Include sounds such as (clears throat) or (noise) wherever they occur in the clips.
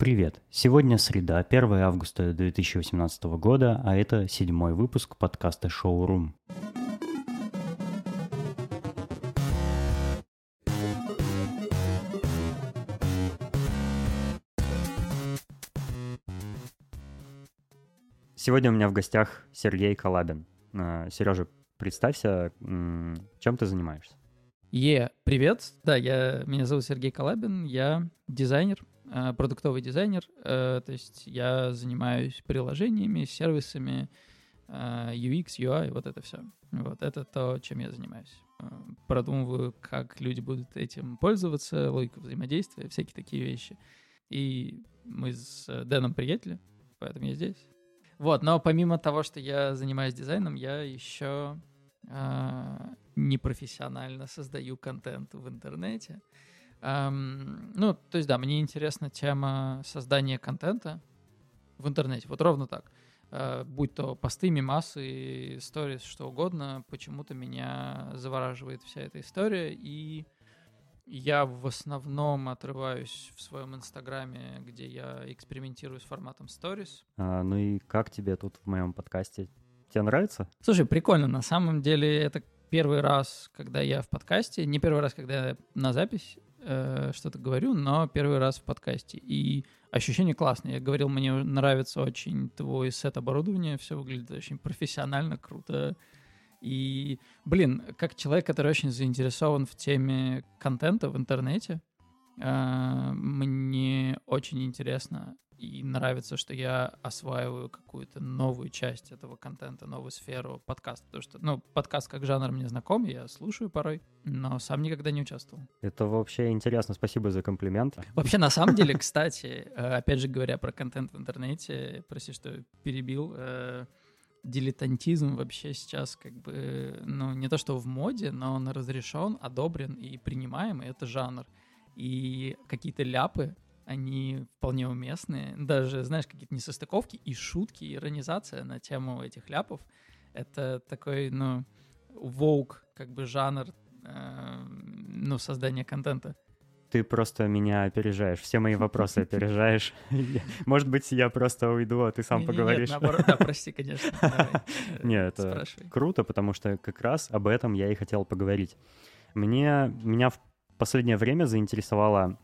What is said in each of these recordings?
Привет! Сегодня среда, 1 августа 2018 года, а это седьмой выпуск подкаста «Шоурум». Сегодня у меня в гостях Сергей Калабин. А, Сережа, представься, чем ты занимаешься? Е, привет. Да, я, меня зовут Сергей Калабин, я дизайнер, продуктовый дизайнер, э, то есть я занимаюсь приложениями, сервисами, а, UX, UI, вот это все. Вот это то, чем я занимаюсь. Продумываю, как люди будут этим пользоваться, логику взаимодействия, всякие такие вещи. И мы с Дэном приятели, поэтому я здесь. Вот, но помимо того, что я занимаюсь дизайном, я еще э, непрофессионально создаю контент в интернете. Эм, ну, то есть, да, мне интересна тема создания контента в интернете. Вот ровно так. Э, будь то посты, мемасы, сторис, что угодно, почему-то меня завораживает вся эта история. И я в основном отрываюсь в своем инстаграме, где я экспериментирую с форматом stories. А, ну и как тебе тут в моем подкасте? Тебе нравится? Слушай, прикольно. На самом деле это первый раз, когда я в подкасте. Не первый раз, когда я на запись э, что-то говорю, но первый раз в подкасте. И ощущение классное. Я говорил, мне нравится очень твой сет оборудования. Все выглядит очень профессионально, круто. И, блин, как человек, который очень заинтересован в теме контента в интернете, а, мне очень интересно и нравится, что я осваиваю какую-то новую часть этого контента, новую сферу подкаста. Потому что, ну, подкаст как жанр мне знаком, я слушаю порой, но сам никогда не участвовал. Это вообще интересно, спасибо за комплимент. Вообще, на самом деле, кстати, э, опять же говоря про контент в интернете, прости, что перебил, э, дилетантизм вообще сейчас как бы, ну, не то что в моде, но он разрешен, одобрен и принимаем, и это жанр. И какие-то ляпы, они вполне уместные. Даже, знаешь, какие-то несостыковки и шутки, иронизация на тему этих ляпов. Это такой, ну, воук, как бы жанр, э, ну, создания контента ты просто меня опережаешь, все мои вопросы (laughs) опережаешь. Может быть, я просто уйду, а ты сам поговоришь. Наоборот, да, прости, конечно. (laughs) Нет, это круто, потому что как раз об этом я и хотел поговорить. Мне, меня в последнее время заинтересовала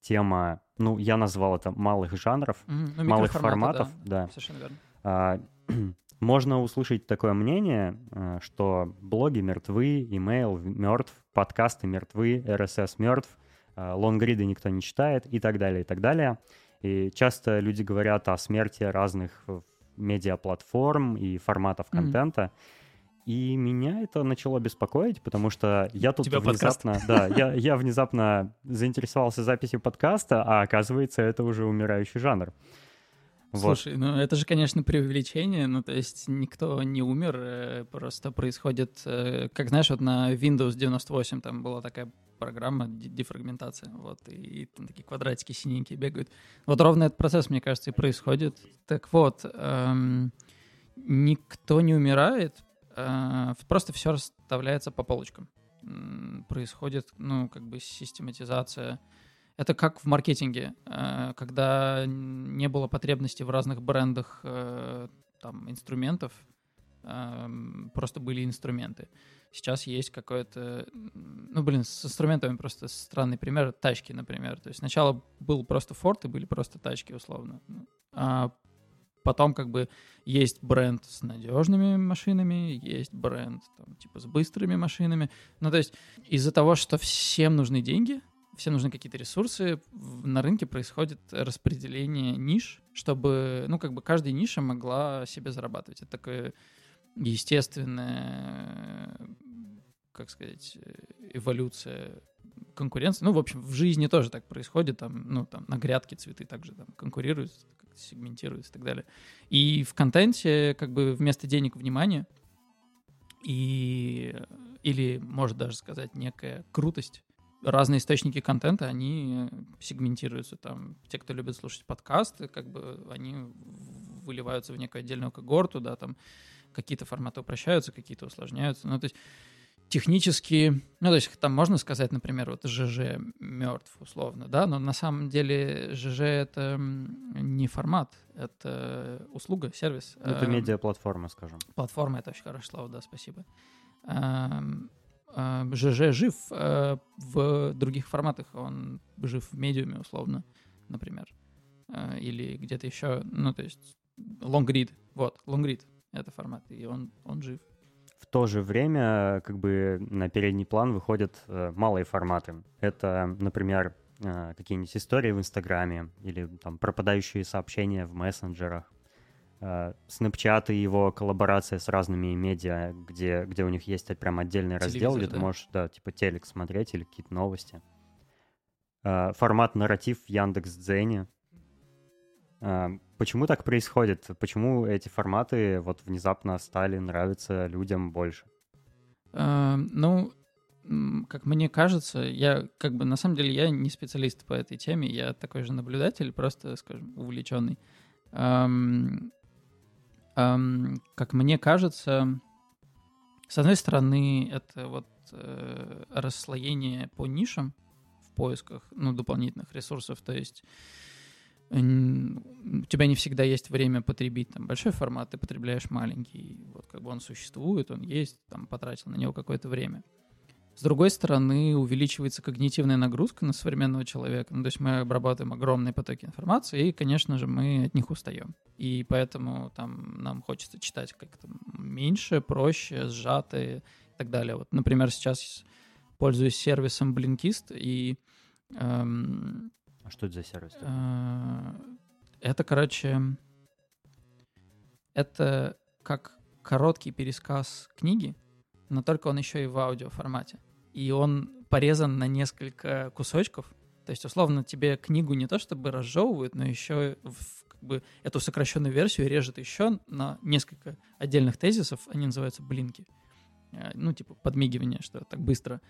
тема, ну, я назвал это малых жанров, ну, малых форматов. Да, Совершенно верно. А, (clears throat) можно услышать такое мнение, э, что блоги мертвы, имейл мертв, подкасты мертвы, RSS мертв, Э, лонгриды никто не читает и так далее, и так далее. И часто люди говорят о смерти разных медиаплатформ и форматов mm-hmm. контента. И меня это начало беспокоить, потому что я тут Тебя внезапно, подкаст. да, я, я внезапно заинтересовался записью подкаста, а оказывается, это уже умирающий жанр. Слушай, вот. ну это же, конечно, преувеличение, ну то есть никто не умер, э, просто происходит, э, как знаешь, вот на Windows 98 там была такая программа дефрагментация, вот, и, и там такие квадратики синенькие бегают. Вот ровно этот процесс, мне кажется, и происходит. Так вот, эм, никто не умирает, просто все расставляется по полочкам. Происходит, ну, как бы систематизация это как в маркетинге, э, когда не было потребности в разных брендах э, там, инструментов, эм, просто были инструменты. Сейчас есть какое-то... Ну, блин, с инструментами просто странный пример. Тачки, например. То есть сначала был просто форт и были просто тачки, условно. А потом как бы есть бренд с надежными машинами, есть бренд там, типа с быстрыми машинами. Ну, то есть из-за того, что всем нужны деньги — все нужны какие-то ресурсы, на рынке происходит распределение ниш, чтобы, ну, как бы каждая ниша могла себе зарабатывать. Это такое естественная, как сказать, эволюция конкуренции. Ну, в общем, в жизни тоже так происходит. Там, ну, там на грядке цветы также там конкурируют, сегментируются и так далее. И в контенте как бы вместо денег внимание и или, может даже сказать, некая крутость разные источники контента, они сегментируются. Там те, кто любит слушать подкасты, как бы они выливаются в некую отдельную когорту, да, там какие-то форматы упрощаются, какие-то усложняются. Ну, то есть технически, ну, то есть там можно сказать, например, вот ЖЖ мертв условно, да, но на самом деле ЖЖ это не формат, это услуга, сервис. Ну, это медиаплатформа, скажем. Платформа — это очень хорошее слово, да, спасибо. ЖЖ жив э, в других форматах, он жив в медиуме условно, например, э, или где-то еще, ну, то есть лонгрид, вот, лонгрид — это формат, и он, он жив в то же время как бы на передний план выходят э, малые форматы. Это, например, э, какие-нибудь истории в Инстаграме или там пропадающие сообщения в мессенджерах. Снэпчат и его коллаборация с разными медиа, где, где у них есть прям отдельный Телевизор, раздел, где да? ты можешь, да, типа телек смотреть или какие-то новости. Э, формат нарратив в Яндекс.Дзене. Почему так происходит? Почему эти форматы вот внезапно стали нравиться людям больше? Э, ну, как мне кажется, я как бы на самом деле я не специалист по этой теме, я такой же наблюдатель, просто, скажем, увлеченный. Эм, эм, как мне кажется, с одной стороны, это вот э, расслоение по нишам в поисках ну, дополнительных ресурсов, то есть у тебя не всегда есть время потребить там большой формат, ты потребляешь маленький. Вот как бы он существует, он есть, там потратил на него какое-то время. С другой стороны, увеличивается когнитивная нагрузка на современного человека. Ну, то есть мы обрабатываем огромные потоки информации, и, конечно же, мы от них устаем. И поэтому там нам хочется читать как-то меньше, проще, сжатые и так далее. Вот, например, сейчас пользуюсь сервисом Blinkist, и эм, а что это за сервис? Э, это, короче, это как короткий пересказ книги, но только он еще и в аудиоформате. И он порезан на несколько кусочков. То есть, условно, тебе книгу не то чтобы разжевывают, но еще в, как бы, эту сокращенную версию режет еще на несколько отдельных тезисов. Они называются блинки. Э, ну, типа подмигивание, что так быстро.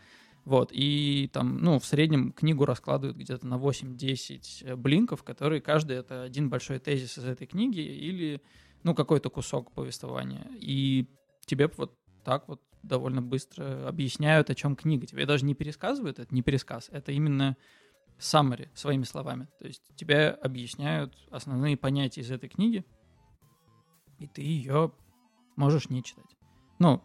Вот, и там, ну, в среднем книгу раскладывают где-то на 8-10 э, блинков, которые каждый это один большой тезис из этой книги или, ну, какой-то кусок повествования. И тебе вот так вот довольно быстро объясняют, о чем книга. Тебе даже не пересказывают, это не пересказ, это именно summary своими словами. То есть тебе объясняют основные понятия из этой книги, и ты ее можешь не читать. Ну,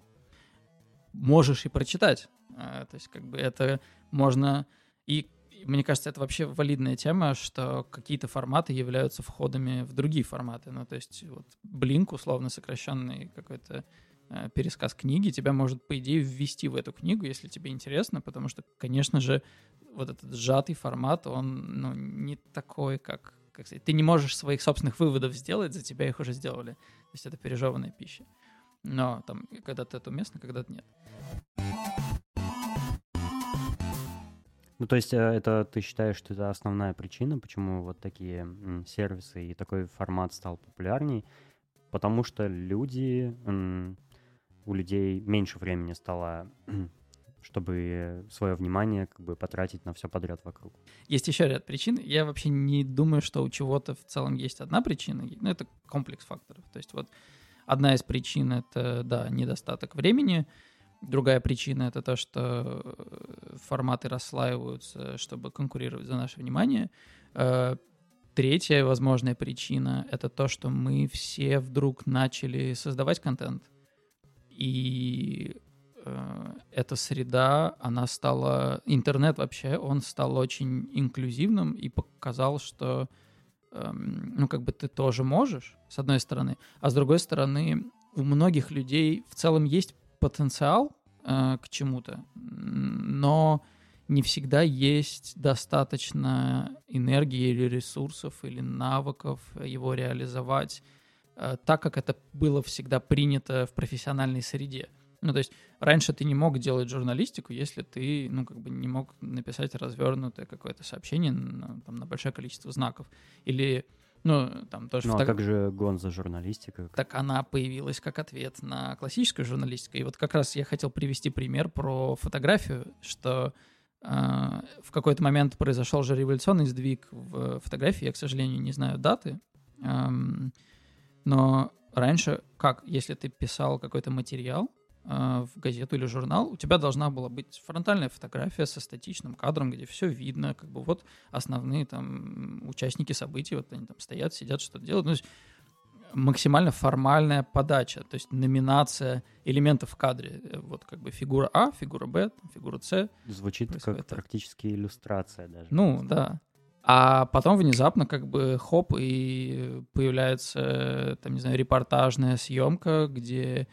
можешь и прочитать, то есть как бы это можно... И мне кажется, это вообще валидная тема, что какие-то форматы являются входами в другие форматы. Ну, то есть вот Blink, условно сокращенный какой-то э, пересказ книги, тебя может, по идее, ввести в эту книгу, если тебе интересно, потому что, конечно же, вот этот сжатый формат, он ну, не такой, как, как сказать, ты не можешь своих собственных выводов сделать, за тебя их уже сделали. То есть это пережеванная пища. Но там когда-то это уместно, когда-то нет. Ну, то есть э, это ты считаешь, что это основная причина, почему вот такие сервисы и такой формат стал популярней? Потому что люди, у людей меньше времени стало (clears throat) чтобы свое внимание как бы потратить на все подряд вокруг. Есть еще ряд причин. Я вообще не думаю, что у чего-то в целом есть одна причина. Ну, это комплекс факторов. То есть вот одна из причин — это, да, недостаток времени — Другая причина это то, что э, форматы расслаиваются, чтобы конкурировать за наше внимание. Э, третья возможная причина это то, что мы все вдруг начали создавать контент. И э, эта среда, она стала... Интернет вообще, он стал очень инклюзивным и показал, что эм, ну, как бы ты тоже можешь, с одной стороны, а с другой стороны, у многих людей в целом есть потенциал э, к чему-то, но не всегда есть достаточно энергии или ресурсов или навыков его реализовать э, так, как это было всегда принято в профессиональной среде. Ну, то есть раньше ты не мог делать журналистику, если ты, ну, как бы не мог написать развернутое какое-то сообщение на, там, на большое количество знаков. Или ну, там тоже... Ну, фото... а как же гонза журналистика? Так она появилась как ответ на классическую журналистику. И вот как раз я хотел привести пример про фотографию, что э, в какой-то момент произошел же революционный сдвиг в фотографии. Я, к сожалению, не знаю даты. Эм, но раньше, как, если ты писал какой-то материал, э, в газету или журнал, у тебя должна была быть фронтальная фотография со статичным кадром, где все видно, как бы вот основные там участники событий, вот они там стоят, сидят, что-то делают. Ну, то есть максимально формальная подача, то есть номинация элементов в кадре. Э, вот как бы фигура А, фигура Б, фигура С. Звучит как практически иллюстрация даже. Ну, да. А потом внезапно как бы хоп, и появляется, там, не знаю, репортажная съемка, где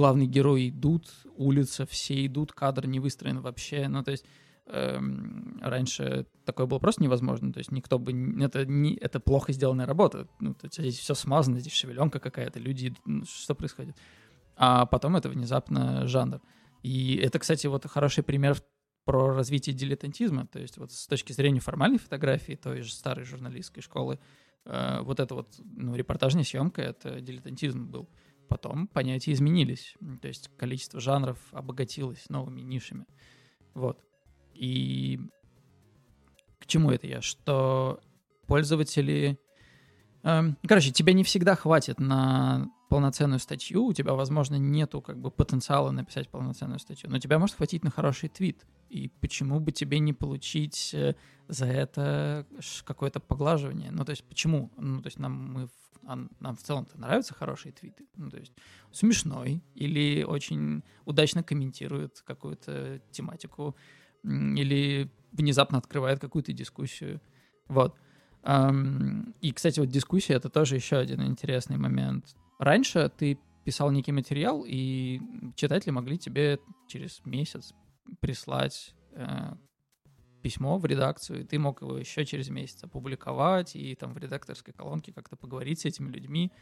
главные герои идут, улица, все идут, кадр не выстроен вообще. Ну, то есть эм, раньше такое было просто невозможно. То есть никто бы... Это, не, это плохо сделанная работа. Ну, то есть здесь все смазано, здесь шевеленка какая-то, люди... Ну, что происходит? А потом это внезапно жанр. И это, кстати, вот хороший пример про развитие дилетантизма, то есть вот с точки зрения формальной фотографии той же старой журналистской школы, э, вот это вот, ну, репортажная съемка — это дилетантизм был. Потом понятия изменились, то есть количество жанров обогатилось новыми нишами. Вот. И к чему это я? Что пользователи... Э, короче, тебе не всегда хватит на полноценную статью, у тебя, возможно, нету как бы потенциала написать полноценную статью, но тебя может хватить на хороший твит. И почему бы тебе не получить э, за это какое-то поглаживание? Ну, то есть, почему? Ну, то есть, нам, мы, нам в целом-то нравятся хорошие твиты. Ну, то есть, смешной или очень удачно комментирует какую-то тематику, или внезапно открывает какую-то дискуссию. Вот. И, кстати, вот дискуссия — это тоже еще один интересный момент. Раньше ты писал некий материал, и читатели могли тебе через месяц прислать э, письмо в редакцию, и ты мог его еще через месяц опубликовать, и там в редакторской колонке как-то поговорить с этими людьми.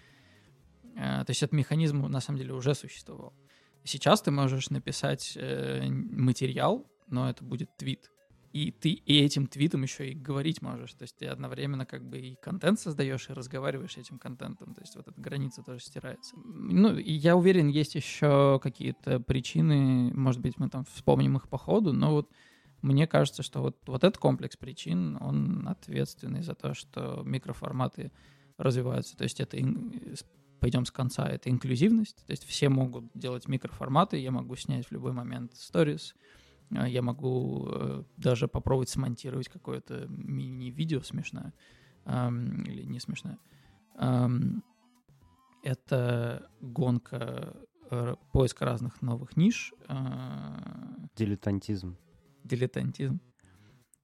Э, то есть этот механизм на самом деле уже существовал. Сейчас ты можешь написать э, материал, но это будет твит и ты и этим твитом еще и говорить можешь. То есть ты одновременно как бы и контент создаешь, и разговариваешь этим контентом. То есть вот эта граница тоже стирается. Ну, и я уверен, есть еще какие-то причины, может быть, мы там вспомним их по ходу, но вот мне кажется, что вот, вот этот комплекс причин, он ответственный за то, что микроформаты развиваются. То есть это пойдем с конца, это инклюзивность, то есть все могут делать микроформаты, я могу снять в любой момент а, я могу э, даже попробовать смонтировать какое-то мини-видео смешное или не смешное. Это гонка, э, поиск разных новых ниш. А, Дилетантизм. Дилетантизм.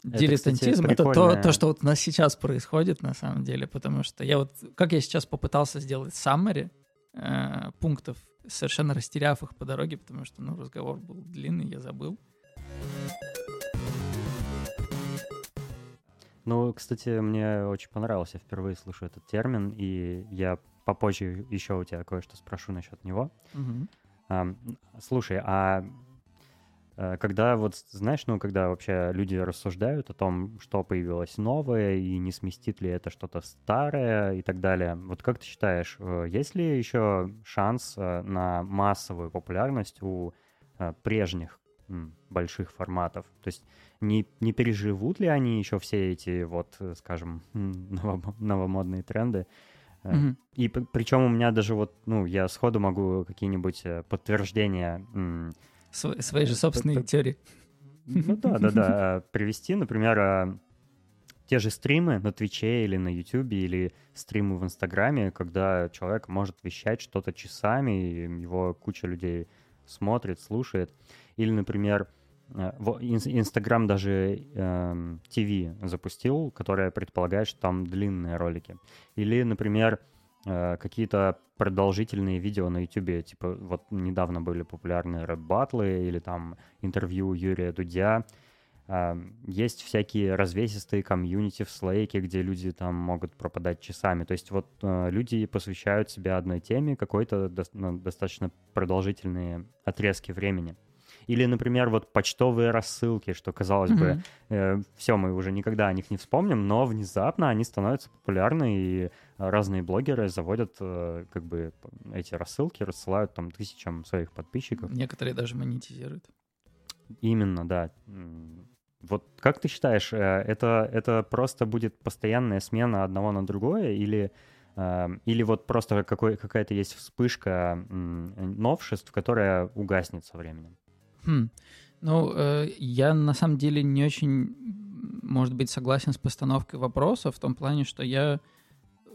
Это, Дилетантизм кстати, это то, то, что вот у нас сейчас происходит на самом деле, потому что я вот, как я сейчас попытался сделать summary э, пунктов, совершенно растеряв их по дороге, потому что, ну, разговор был длинный, я забыл. Ну, кстати, мне очень понравился, впервые слышу этот термин, и я попозже еще у тебя кое-что спрошу насчет него. Угу. А, слушай, а э, когда вот, знаешь, ну, когда вообще люди рассуждают о том, что появилось новое, и не сместит ли это что-то старое и так далее, вот как ты считаешь, э, есть ли еще шанс э, на массовую популярность у прежних больших форматов. То есть не, не переживут ли они еще все эти вот, э, скажем, новомодные тренды? Mm-hmm. И причем у меня даже вот, ну, я сходу могу какие-нибудь э, подтверждения... Сво- свои же собственные теории. Ну да, да, да. Привести, например, те же стримы на Твиче или на Ютубе, или стримы в Инстаграме, когда человек может вещать что-то часами, и его куча людей смотрит, слушает. Или, например, э, Инстаграм даже э, TV запустил, которая предполагает, что там длинные ролики. Или, например, э, какие-то продолжительные видео на YouTube, типа вот недавно были популярные рэп-батлы или там интервью Юрия Дудя. Э, есть всякие развесистые комьюнити в Слейке, где люди там могут пропадать часами. То есть вот э, люди посвящают себя одной теме какой-то ну, достаточно продолжительные отрезки времени. Или, например, вот почтовые рассылки, что, казалось mm-hmm. бы, э, все, мы уже никогда о них не вспомним, но внезапно они становятся популярны, и разные блогеры заводят э, как бы эти рассылки, рассылают там тысячам своих подписчиков. Некоторые даже монетизируют. Именно, да. Вот как ты считаешь, э, это, это просто будет постоянная смена одного на другое, или Эм, или вот просто какой, какая-то есть вспышка новшеств, которая угаснет со временем? Хм. Ну, э, я на самом деле не очень, может быть, согласен с постановкой вопроса в том плане, что я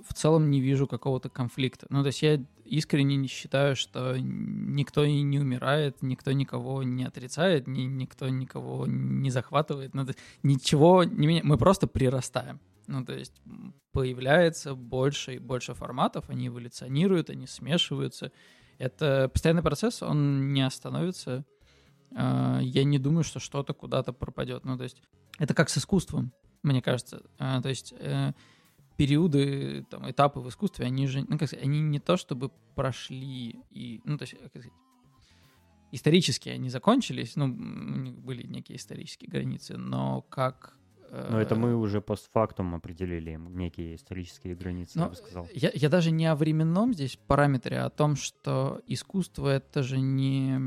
в целом не вижу какого-то конфликта. Ну, то есть я искренне не считаю, что никто и не умирает, никто никого не отрицает, ни, никто никого не захватывает. Ну, ничего не меня. Мы просто прирастаем. Ну, то есть появляется больше и больше форматов, они эволюционируют, они смешиваются. Это постоянный процесс, он не остановится. А, я не думаю, что что-то куда-то пропадет. Ну, то есть это как с искусством, мне кажется. А, то есть э, периоды, там, этапы в искусстве, они же, ну, как сказать, они не то чтобы прошли и, ну, то есть, как сказать, исторически они закончились, ну, были некие исторические границы, но как... Но это мы э, уже постфактум определили некие исторические границы, но я бы сказал. Я, я даже не о временном здесь параметре, а о том, что искусство — это же не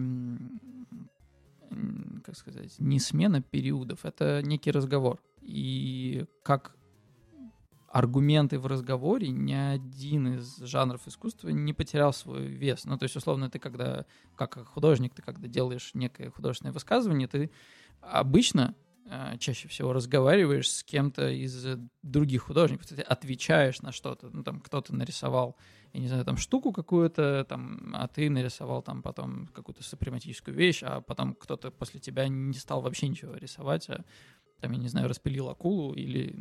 как сказать, не смена периодов, это некий разговор. И как аргументы в разговоре ни один из жанров искусства не потерял свой вес. Ну, то есть, условно, ты когда, как художник, ты когда делаешь некое художественное высказывание, ты обычно э, чаще всего разговариваешь с кем-то из других художников, ты отвечаешь на что-то, ну, там, кто-то нарисовал, я не знаю, там, штуку какую-то, там, а ты нарисовал там потом какую-то супрематическую вещь, а потом кто-то после тебя не стал вообще ничего рисовать, а там, я не знаю, распилил акулу или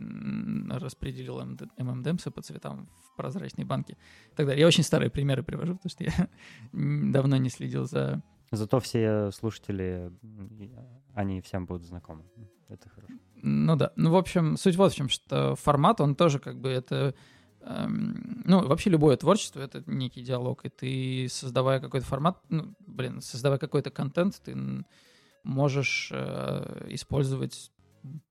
распределил ММДМС по цветам в прозрачной банке и так далее. Я очень старые примеры привожу, потому что я (laughs) давно не следил за... Зато все слушатели, они всем будут знакомы. Это хорошо. Ну да. Ну, в общем, суть вот в чем, что формат, он тоже как бы это... Эм, ну, вообще любое творчество — это некий диалог, и ты, создавая какой-то формат, ну, блин, создавая какой-то контент, ты можешь э, использовать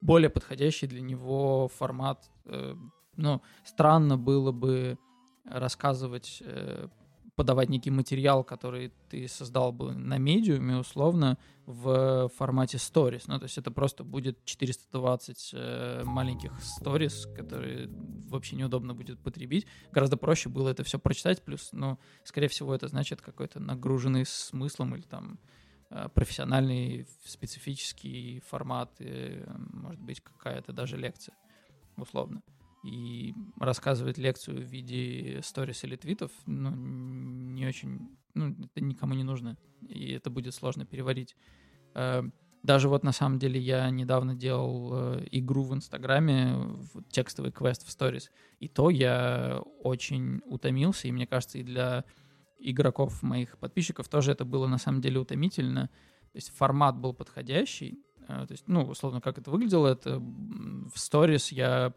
более подходящий для него формат. Э, ну, странно было бы рассказывать, э, подавать некий материал, который ты создал бы на медиуме, условно, в формате stories. Ну, то есть это просто будет 420 э, маленьких stories, которые вообще неудобно будет потребить. Гораздо проще было это все прочитать, плюс, ну, скорее всего, это значит какой-то нагруженный смыслом или там Э, профессиональный специфический формат, может быть, какая-то даже лекция, условно. И рассказывать лекцию в виде сторис или твитов, ну, не очень, ну, это никому не нужно, и это будет сложно переварить. Э, даже вот на самом деле я недавно делал э, игру в Инстаграме, в текстовый квест в сторис, и то я очень утомился, и мне кажется, и для игроков, моих подписчиков, тоже это было на самом деле утомительно. То есть формат был подходящий. Э, то есть, ну, условно, как это выглядело, это в сторис я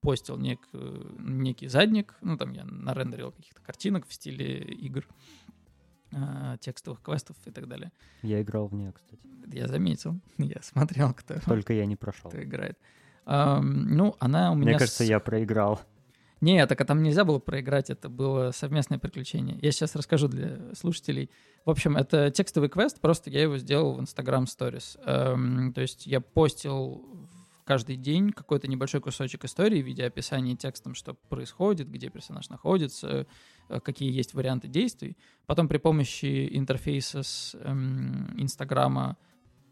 постил нек, некий задник, ну, там я нарендерил каких-то картинок в стиле игр, э, текстовых квестов и так далее. Я играл в нее, кстати. Я заметил, (laughs) я смотрел, кто... Только я не прошел. Кто играет. ну, она у меня... Мне кажется, с... я проиграл. Не, так а там нельзя было проиграть, это было совместное приключение. Я сейчас расскажу для слушателей. В общем, это текстовый квест, просто я его сделал в Instagram Stories. Эм, то есть я постил каждый день какой-то небольшой кусочек истории в виде описания текстом, что происходит, где персонаж находится, э, какие есть варианты действий. Потом при помощи интерфейса с эм, Инстаграма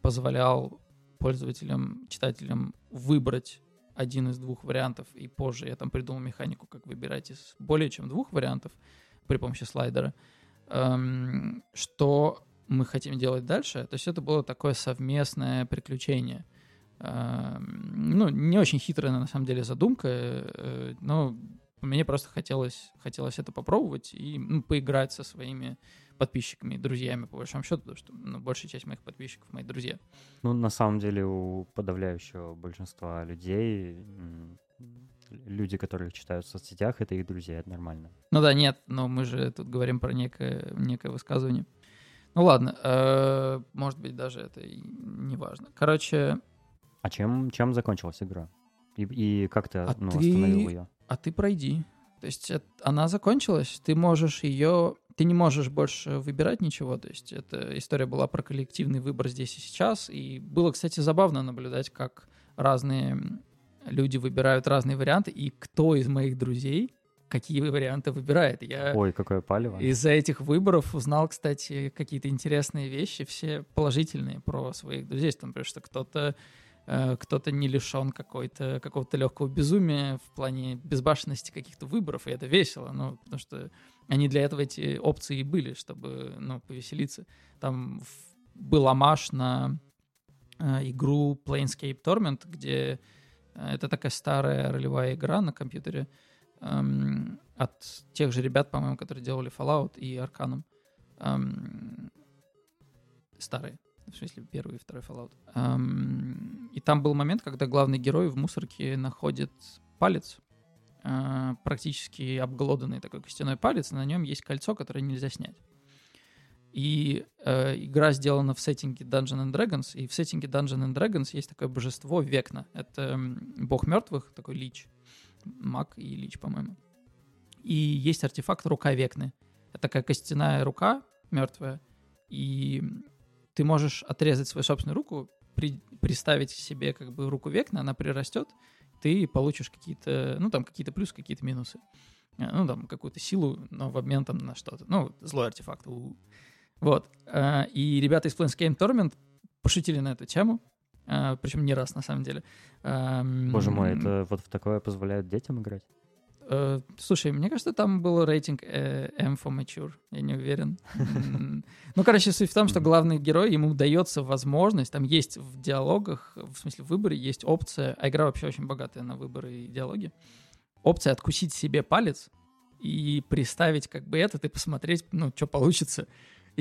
позволял пользователям, читателям выбрать один из двух вариантов, и позже я там придумал механику, как выбирать из более чем двух вариантов при помощи слайдера. Эм, что мы хотим делать дальше? То есть это было такое совместное приключение. Эм, ну, не очень хитрая на самом деле задумка, э, но мне просто хотелось, хотелось это попробовать и ну, поиграть со своими подписчиками, друзьями, по большому счету, потому что ну, большая часть моих подписчиков мои друзья. Ну, на самом деле, у подавляющего большинства людей люди, которые читают в соцсетях, это их друзья, это нормально. Ну да, нет, но мы же тут говорим про некое, некое высказывание. Ну ладно, э, может быть, даже это и не важно. Короче... А чем, чем закончилась игра? И, и как ты, а ну, ты... остановил ее? А ты пройди. То есть это, она закончилась, ты можешь ее ты не можешь больше выбирать ничего, то есть эта история была про коллективный выбор здесь и сейчас, и было, кстати, забавно наблюдать, как разные люди выбирают разные варианты, и кто из моих друзей какие варианты выбирает. Я Ой, какое палево. Из-за этих выборов узнал, кстати, какие-то интересные вещи, все положительные про своих друзей. Там, например, что кто-то кто-то не лишен какой-то, какого-то легкого безумия в плане безбашенности каких-то выборов, и это весело, ну, потому что они для этого эти опции и были, чтобы, ну, повеселиться. Там был амаш на э, игру Planescape Torment, где э, это такая старая ролевая игра на компьютере, эм, от тех же ребят, по-моему, которые делали Fallout и Arcanum. Эм, старые. В смысле, первый и второй Fallout. Эм, и там был момент, когда главный герой в мусорке находит палец, э, практически обглоданный такой костяной палец, и на нем есть кольцо, которое нельзя снять. И э, игра сделана в сеттинге Dungeons and Dragons, и в сеттинге Dungeons and Dragons есть такое божество Векна. Это бог мертвых, такой лич маг и лич, по-моему. И есть артефакт рука Векны. Это такая костяная рука мертвая, и ты можешь отрезать свою собственную руку, при, приставить себе как бы руку Векны, она прирастет, ты получишь какие-то, ну там какие-то плюсы, какие-то минусы. Э, ну там какую-то силу, но в обмен там на что-то. Ну, злой артефакт. Вот. Э, и ребята из Planescape Torment пошутили на эту тему, а, причем не раз на самом деле. Боже мой, это вот в такое позволяет детям играть? Э, слушай, мне кажется, там был рейтинг э, M for Mature, я не уверен. Ну, короче, суть в том, что главный герой, ему дается возможность, там есть в диалогах, в смысле в выборе, есть опция, а игра вообще очень богатая на выборы и диалоги, опция откусить себе палец и приставить как бы этот и посмотреть, ну, что получится.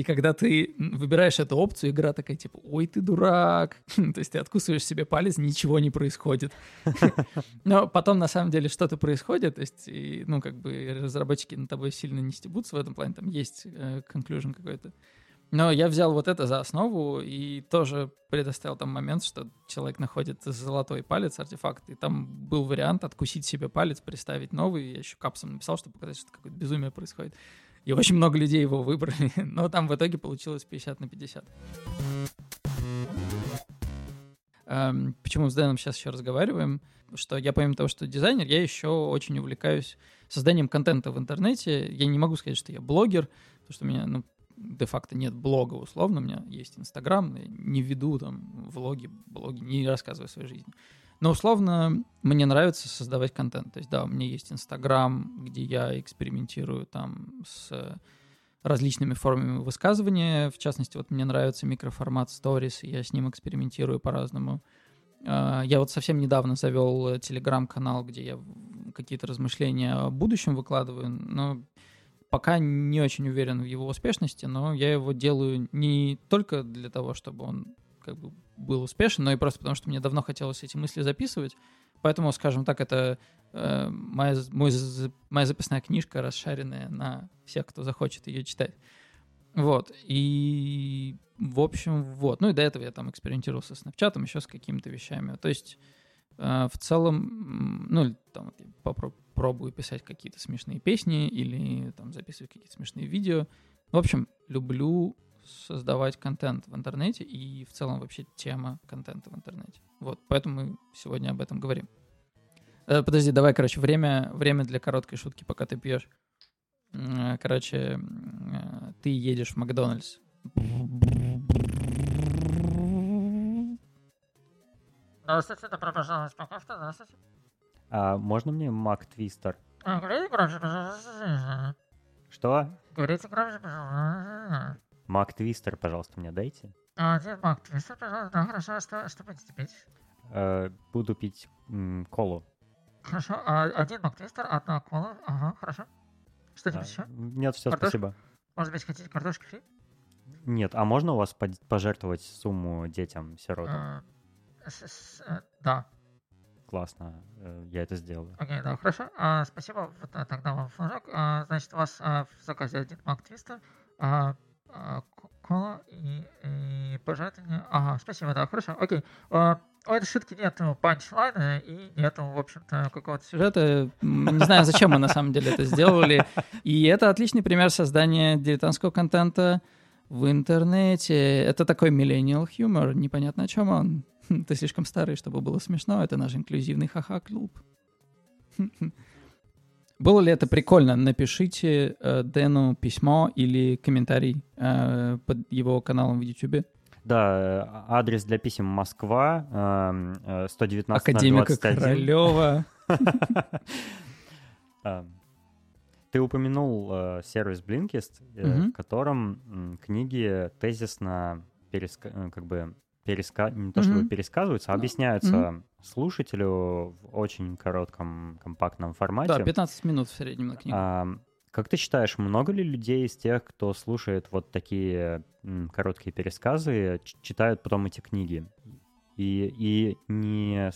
И когда ты выбираешь эту опцию, игра такая типа, ой, ты дурак. (laughs) То есть ты откусываешь себе палец, ничего не происходит. (laughs) Но потом на самом деле что-то происходит, то есть, ну, как бы разработчики на тобой сильно не стебутся в этом плане, там есть э, conclusion какой-то. Но я взял вот это за основу и тоже предоставил там момент, что человек находит золотой палец, артефакт, и там был вариант откусить себе палец, приставить новый. Я еще капсом написал, чтобы показать, что какое-то безумие происходит. И очень много людей его выбрали, (laughs) но там в итоге получилось 50 на 50. Эм, почему с Дэном сейчас еще разговариваем? Что я помимо того, что дизайнер, я еще очень увлекаюсь созданием контента в интернете. Я не могу сказать, что я блогер, потому что у меня, ну, де-факто нет блога условно, у меня есть Инстаграм, не веду там влоги, блоги, не рассказываю о своей жизни. Но условно мне нравится создавать контент. То есть, да, у меня есть Инстаграм, где я экспериментирую там с различными формами высказывания. В частности, вот мне нравится микроформат Stories, я с ним экспериментирую по-разному. А, я вот совсем недавно завел телеграм-канал, где я какие-то размышления о будущем выкладываю, но пока не очень уверен в его успешности, но я его делаю не только для того, чтобы он как бы был успешен, но и просто потому, что мне давно хотелось эти мысли записывать. Поэтому, скажем так, это э, моя, мой, моя записная книжка, расшаренная на всех, кто захочет ее читать. Вот. И, в общем, вот. Ну и до этого я там экспериментировал со Snapchat, еще с какими-то вещами. То есть, э, в целом, ну, там попробую писать какие-то смешные песни или там записывать какие-то смешные видео. В общем, люблю создавать контент в интернете и в целом вообще тема контента в интернете. Вот, поэтому мы сегодня об этом говорим. Э, подожди, давай, короче, время, время для короткой шутки, пока ты пьешь. Короче, э, ты едешь в Макдональдс. Здравствуйте, добро пожаловать в Макафта, здравствуйте. А можно мне Мак Твистер? Говорите громче, пожалуйста. Что? Говорите громче, пожалуйста. Мак Твистер, пожалуйста, мне дайте. А, Мак Твистер? Да, хорошо. А что, что будете пить? Э, буду пить м, колу. Хорошо. А, один Мак Твистер, одна кола. Ага, хорошо. Что-нибудь А, еще? Нет, все, Картошку? спасибо. Может быть, хотите картошки фри? Нет, а можно у вас пожертвовать сумму детям сиротам? С- э, Да. Классно, э, я это сделаю. Окей, да, хорошо. А, спасибо. Вот тогда вам флажок. А, значит, у вас в заказе один Мак Твистер, кола и, и пожатие. Ага, спасибо, да, хорошо. Окей. А, у этой шутки нету панчлайна и нету, в общем-то, какого-то сюжета. Не знаю, зачем мы на самом деле это сделали. И это отличный пример создания дилетантского контента в интернете. Это такой millennial humor, непонятно о чем он. Хм, Ты слишком старый, чтобы было смешно. Это наш инклюзивный ха-ха-клуб. Было ли это прикольно? Напишите э, Дэну письмо или комментарий э, под его каналом в YouTube. Да, э, адрес для писем Москва, э, 119 Академика (laughs) Королева. Ты упомянул э, сервис Blinkist, э, в котором книги тезисно. Э, как бы переска... не то чтобы пересказываются, а объясняются слушателю в очень коротком компактном формате. Да, 15 минут в среднем на книгу. А, как ты считаешь, много ли людей из тех, кто слушает вот такие короткие пересказы, читают потом эти книги? И, и не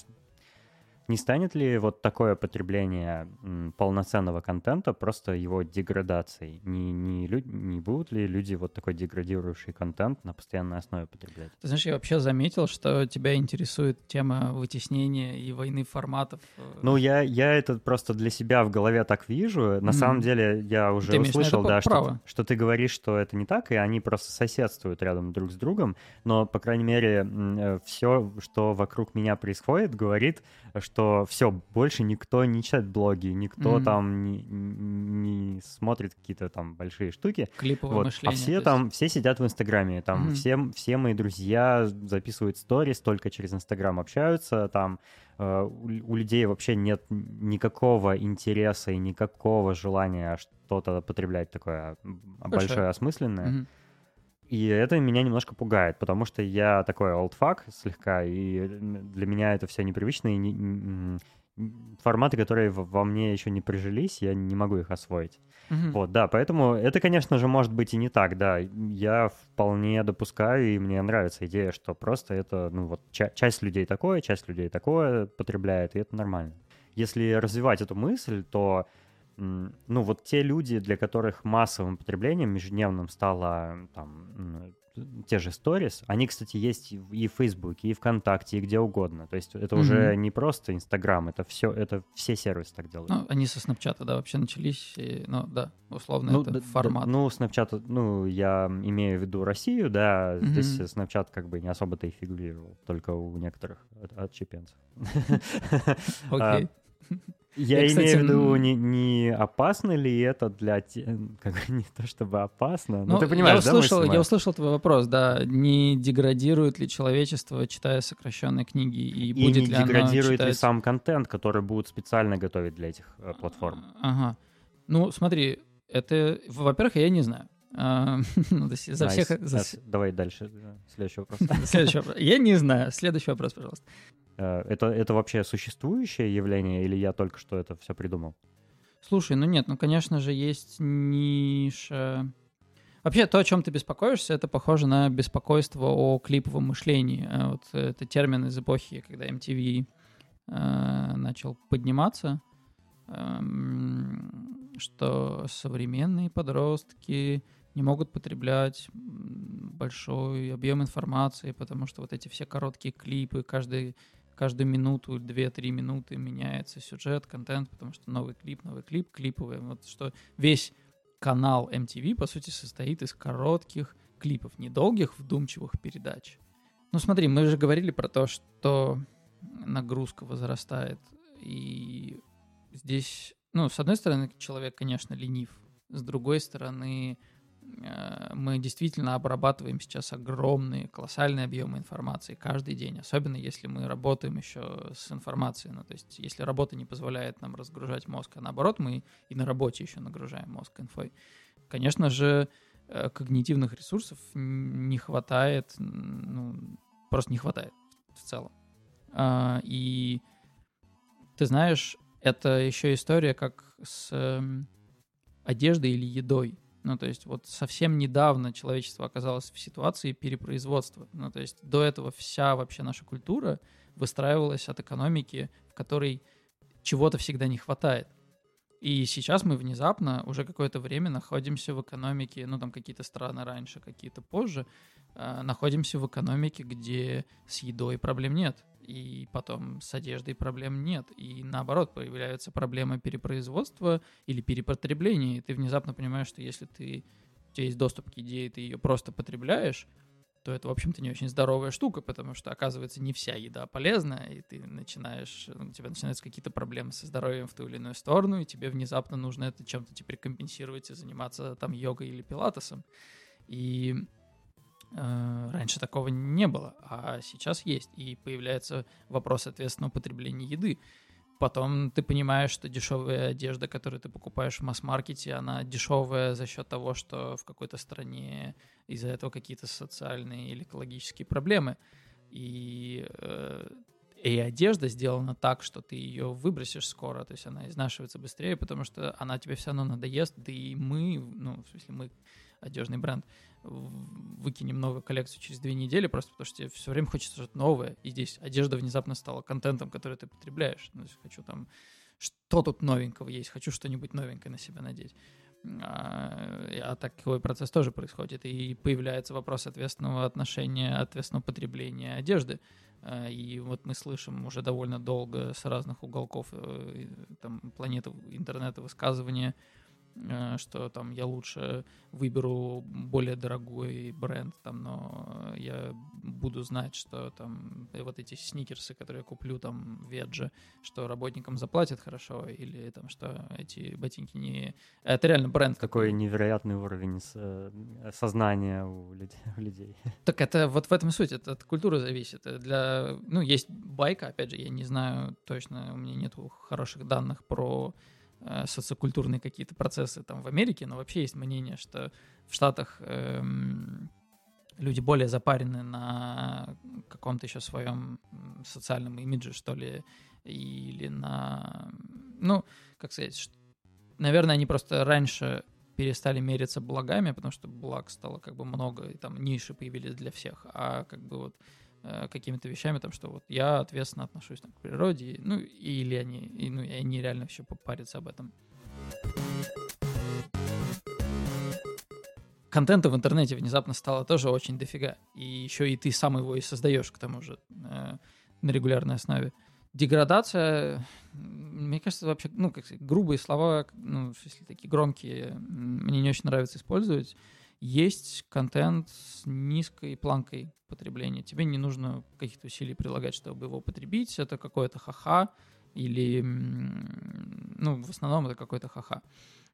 не станет ли вот такое потребление полноценного контента просто его деградацией? Не, не, не будут ли люди вот такой деградирующий контент на постоянной основе потреблять? Ты знаешь, я вообще заметил, что тебя интересует тема вытеснения и войны форматов. Э. Ну, я, я это просто для себя в голове так вижу. На mm. самом деле я уже ты услышал, да, что, что ты говоришь, что это не так, и они просто соседствуют рядом друг с другом. Но, по крайней мере, э, все, что вокруг меня происходит, говорит, что все, больше никто не читает блоги, никто mm-hmm. там не, не смотрит какие-то там большие штуки. Клиповое вот. А мышление. А все там, все сидят в Инстаграме, там mm-hmm. все, все мои друзья записывают сторис, только через Инстаграм общаются, там э, у, у людей вообще нет никакого интереса и никакого желания что-то потреблять такое Хорошо. большое, осмысленное. Mm-hmm. И это меня немножко пугает, потому что я такой олдфак слегка, и для меня это все непривычно, и не, форматы, которые во мне еще не прижились, я не могу их освоить. Mm-hmm. Вот, да, поэтому это, конечно же, может быть и не так, да. Я вполне допускаю, и мне нравится идея, что просто это, ну вот, ча- часть людей такое, часть людей такое потребляет, и это нормально. Если развивать эту мысль, то ну вот те люди, для которых массовым потреблением ежедневным стало там те же сторис, они, кстати, есть и в Фейсбуке, и ВКонтакте, и где угодно. То есть это mm-hmm. уже не просто Инстаграм, это все, это все сервисы так делают. Ну, они со Снапчата, да, вообще начались, и, ну, да, условно, ну, это да, формат. Да, ну, Снапчат, ну, я имею в виду Россию, да, mm-hmm. здесь Снапчат как бы не особо-то и фигурировал, только у некоторых отчепенцев. Окей. Я, я имею в виду, не, не опасно ли это для... (laughs) Как не то чтобы опасно, но ну, ты понимаешь, я услышал, да, Я услышал твой вопрос, да. Не деградирует ли человечество, читая сокращенные книги, и, и будет не ли деградирует читать... ли сам контент, который будут специально готовить для этих э, платформ? Ага. Ну, смотри, это... Во-первых, я не знаю. А, (laughs) ну, за всех... Давай дальше. Следующий вопрос. (laughs) Следующий вопрос. Я не знаю. Следующий вопрос, пожалуйста. Э, это, это вообще существующее явление, или я только что это все придумал? Слушай, ну нет, ну, конечно же, есть ниша... Вообще, то, о чем ты беспокоишься, это похоже на беспокойство о клиповом мышлении. Э, вот это термин из эпохи, когда MTV э, начал подниматься, э, что современные подростки не могут потреблять большой объем информации, потому что вот эти все короткие клипы, каждый каждую минуту, две-три минуты меняется сюжет, контент, потому что новый клип, новый клип, клиповый. Вот что весь канал MTV, по сути, состоит из коротких клипов, недолгих, вдумчивых передач. Ну смотри, мы же говорили про то, что нагрузка возрастает, и здесь, ну, с одной стороны, человек, конечно, ленив, с другой стороны, мы действительно обрабатываем сейчас огромные, колоссальные объемы информации каждый день, особенно если мы работаем еще с информацией. Ну, то есть, если работа не позволяет нам разгружать мозг, а наоборот, мы и на работе еще нагружаем мозг инфой. Конечно же, э, когнитивных ресурсов не хватает, ну, просто не хватает в целом. А, и ты знаешь, это еще история как с одеждой или едой. Ну, то есть вот совсем недавно человечество оказалось в ситуации перепроизводства. Ну, то есть до этого вся вообще наша культура выстраивалась от экономики, в которой чего-то всегда не хватает. И сейчас мы внезапно уже какое-то время находимся в экономике, ну там какие-то страны раньше, какие-то позже, э, находимся в экономике, где с едой проблем нет и потом с одеждой проблем нет. И наоборот, появляются проблемы перепроизводства или перепотребления, и ты внезапно понимаешь, что если ты, у тебя есть доступ к идее, ты ее просто потребляешь, то это, в общем-то, не очень здоровая штука, потому что, оказывается, не вся еда полезна, и ты начинаешь, у тебя начинаются какие-то проблемы со здоровьем в ту или иную сторону, и тебе внезапно нужно это чем-то теперь компенсировать и заниматься там йогой или пилатесом. И раньше такого не было, а сейчас есть. И появляется вопрос ответственного потребления еды. Потом ты понимаешь, что дешевая одежда, которую ты покупаешь в масс-маркете, она дешевая за счет того, что в какой-то стране из-за этого какие-то социальные или экологические проблемы. И, э, и одежда сделана так, что ты ее выбросишь скоро, то есть она изнашивается быстрее, потому что она тебе все равно надоест, да и мы, ну, в смысле мы, одежный бренд, выкинем новую коллекцию через две недели, просто потому что тебе все время хочется что-то новое. И здесь одежда внезапно стала контентом, который ты потребляешь. Ну, хочу там, что тут новенького есть, хочу что-нибудь новенькое на себя надеть. А, а такой процесс тоже происходит. И появляется вопрос ответственного отношения, ответственного потребления одежды. А, и вот мы слышим уже довольно долго с разных уголков э, там, планеты интернета высказывания что там я лучше выберу более дорогой бренд, там, но я буду знать, что там вот эти сникерсы, которые я куплю там в Ведже, что работникам заплатят хорошо, или там, что эти ботинки не... Это реально бренд. Такой невероятный уровень э, сознания (laughs) у людей. Так это вот в этом суть, это от культуры зависит. Для... Ну, есть байка, опять же, я не знаю точно, у меня нет хороших данных про Э, социокультурные какие-то процессы там в Америке, но вообще есть мнение, что в Штатах эм, люди более запарены на каком-то еще своем социальном имидже, что ли, или на... Ну, как сказать, что, наверное, они просто раньше перестали мериться благами, потому что благ стало как бы много, и там ниши появились для всех, а как бы вот Э, какими-то вещами, там, что вот я ответственно отношусь там, к природе, ну, или они, и, ну, и они реально еще попарятся об этом. Контента в интернете внезапно стало тоже очень дофига. И еще и ты сам его и создаешь, к тому же, э, на регулярной основе. Деградация, мне кажется, вообще, ну, как грубые слова, ну, если такие громкие, мне не очень нравится использовать есть контент с низкой планкой потребления. Тебе не нужно каких-то усилий прилагать, чтобы его потребить. Это какое-то ха-ха или, ну, в основном это какой-то ха-ха.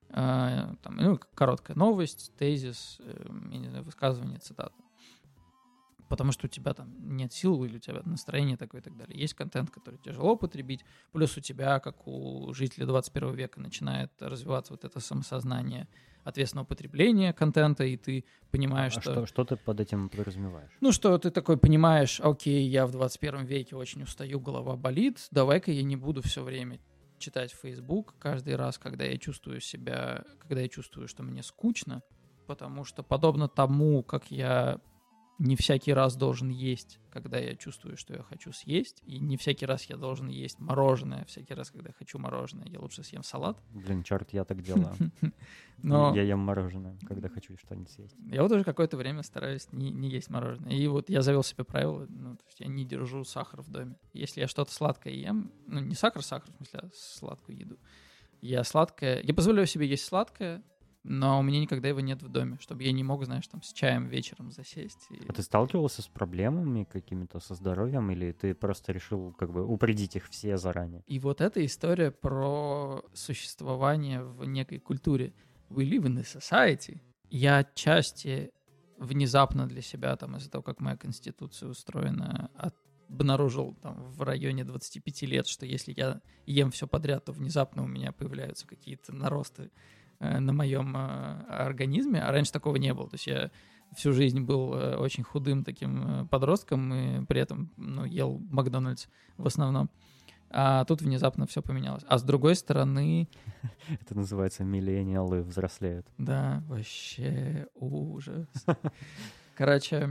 А, там, ну, короткая новость, тезис, э, я не знаю, высказывание, цитата потому что у тебя там нет сил или у тебя настроение такое и так далее. Есть контент, который тяжело потребить, плюс у тебя, как у жителя 21 века, начинает развиваться вот это самосознание ответственного потребления контента, и ты понимаешь, а что... что... Что ты под этим подразумеваешь? Ну, что ты такой понимаешь, окей, я в 21 веке очень устаю, голова болит, давай-ка я не буду все время читать Facebook каждый раз, когда я чувствую себя, когда я чувствую, что мне скучно, потому что подобно тому, как я не всякий раз должен есть, когда я чувствую, что я хочу съесть, и не всякий раз я должен есть мороженое, всякий раз, когда я хочу мороженое, я лучше съем салат. Блин, черт, я так (laughs) делаю. Но... Я ем мороженое, когда хочу что-нибудь съесть. Я вот уже какое-то время стараюсь не, не есть мороженое. И вот я завел себе правило, ну, то есть я не держу сахар в доме. Если я что-то сладкое ем, ну, не сахар, сахар, в смысле, а сладкую еду, я сладкое, я позволяю себе есть сладкое, но у меня никогда его нет в доме, чтобы я не мог, знаешь, там с чаем вечером засесть. И... А ты сталкивался с проблемами какими-то со здоровьем, или ты просто решил как бы упредить их все заранее? И вот эта история про существование в некой культуре. We live in a society. Я отчасти внезапно для себя, там, из-за того, как моя конституция устроена, обнаружил там в районе 25 лет, что если я ем все подряд, то внезапно у меня появляются какие-то наросты на моем э, организме, а раньше такого не было. То есть я всю жизнь был э, очень худым таким подростком и при этом ну, ел Макдональдс в основном. А тут внезапно все поменялось. А с другой стороны... (laughs) Это называется миллениалы взрослеют. Да, вообще ужас. Короче,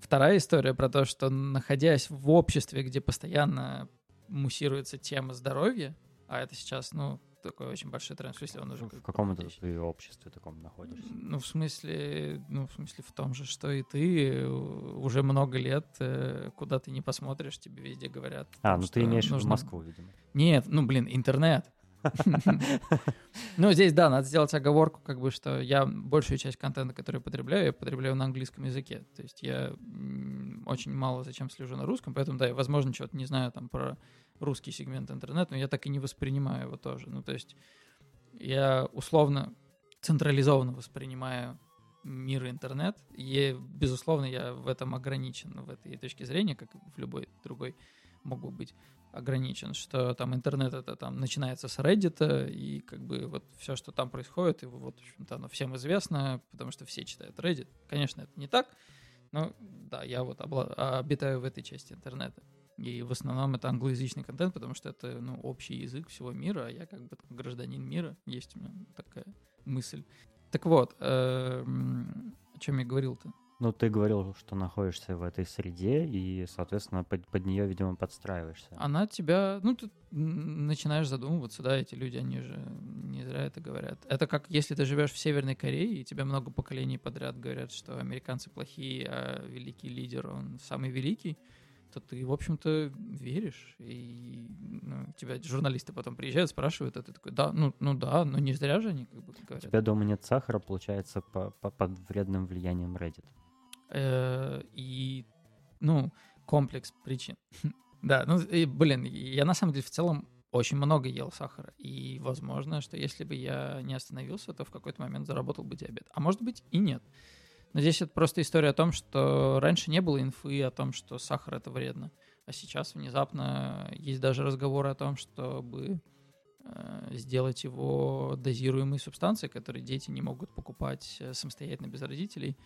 вторая история про то, что находясь в обществе, где постоянно муссируется тема здоровья, а это сейчас, ну, такой очень большой тренд. В смысле, он уже... В каком это ты обществе таком находишься? Ну, в смысле, ну, в смысле в том же, что и ты уже много лет, э, куда ты не посмотришь, тебе везде говорят. А, ну ты имеешь нужно... в Москву, видимо. Нет, ну, блин, интернет. (laughs) Ну, здесь, да, надо сделать оговорку, как бы, что я большую часть контента, который потребляю, я потребляю на английском языке. То есть я очень мало зачем слежу на русском, поэтому, да, я, возможно, что-то не знаю там про русский сегмент интернета, но я так и не воспринимаю его тоже. Ну, то есть я условно централизованно воспринимаю мир интернет, и, безусловно, я в этом ограничен, в этой точке зрения, как в любой другой могу быть ограничен, что там интернет это там начинается с Reddit, и как бы вот все, что там происходит, и вот, в общем-то, оно всем известно, потому что все читают Reddit. Конечно, это не так, но да, я вот обитаю в этой части интернета. И в основном это англоязычный контент, потому что это ну, общий язык всего мира, а я как бы гражданин мира, есть у меня такая мысль. Так вот, э, о чем я говорил-то? Ну, ты говорил, что находишься в этой среде, и, соответственно, под, под нее, видимо, подстраиваешься. Она тебя, ну, ты начинаешь задумываться, да, эти люди, они же не зря это говорят. Это как если ты живешь в Северной Корее, и тебя много поколений подряд говорят, что американцы плохие, а великий лидер, он самый великий, то ты, в общем-то, веришь. И ну, тебя журналисты потом приезжают, спрашивают, а ты такой, да, ну, ну да, но не зря же они как бы говорят. У тебя дома нет сахара, получается, по, по, под вредным влиянием Reddit. Э, и, ну, комплекс причин. (laughs) да, ну, и, блин, я на самом деле в целом очень много ел сахара. И возможно, что если бы я не остановился, то в какой-то момент заработал бы диабет. А может быть и нет. Но здесь это просто история о том, что раньше не было инфы о том, что сахар это вредно. А сейчас внезапно есть даже разговоры о том, чтобы э, сделать его дозируемой субстанцией, которые дети не могут покупать э, самостоятельно без родителей.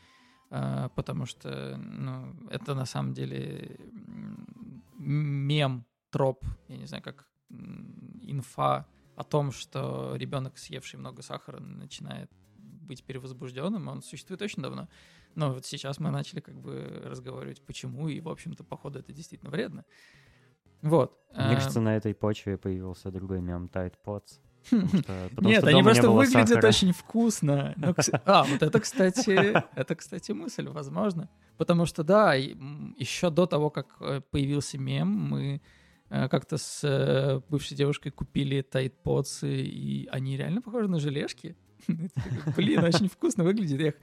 А, потому что ну, это на самом деле мем, троп, я не знаю, как инфа о том, что ребенок, съевший много сахара, начинает быть перевозбужденным, он существует очень давно. Но вот сейчас мы начали как бы разговаривать, почему, и, в общем-то, походу, это действительно вредно. Вот. Мне кажется, на этой почве появился другой мем Tide Pods. Нет, они просто выглядят очень вкусно. Ну, (laughs) а, вот это, кстати, это, кстати, мысль, возможно. Потому что, да, еще до того, как э, появился мем, мы э, как-то с э, бывшей девушкой купили Tide Pods, и они реально похожи на желешки. (laughs) Блин, очень вкусно выглядит. Я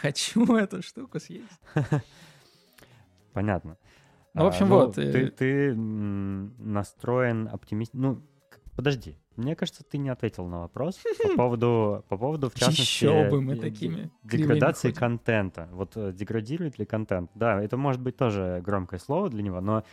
хочу (laughs) эту штуку съесть. Понятно. Ну, в общем, а, ну, вот. Ты, ты настроен оптимист... Ну, подожди. Мне кажется, ты не ответил на вопрос по (laughs) поводу, по поводу в частности, Еще бы мы такими деградации контента. Вот э, деградирует ли контент? Да, это может быть тоже громкое слово для него, но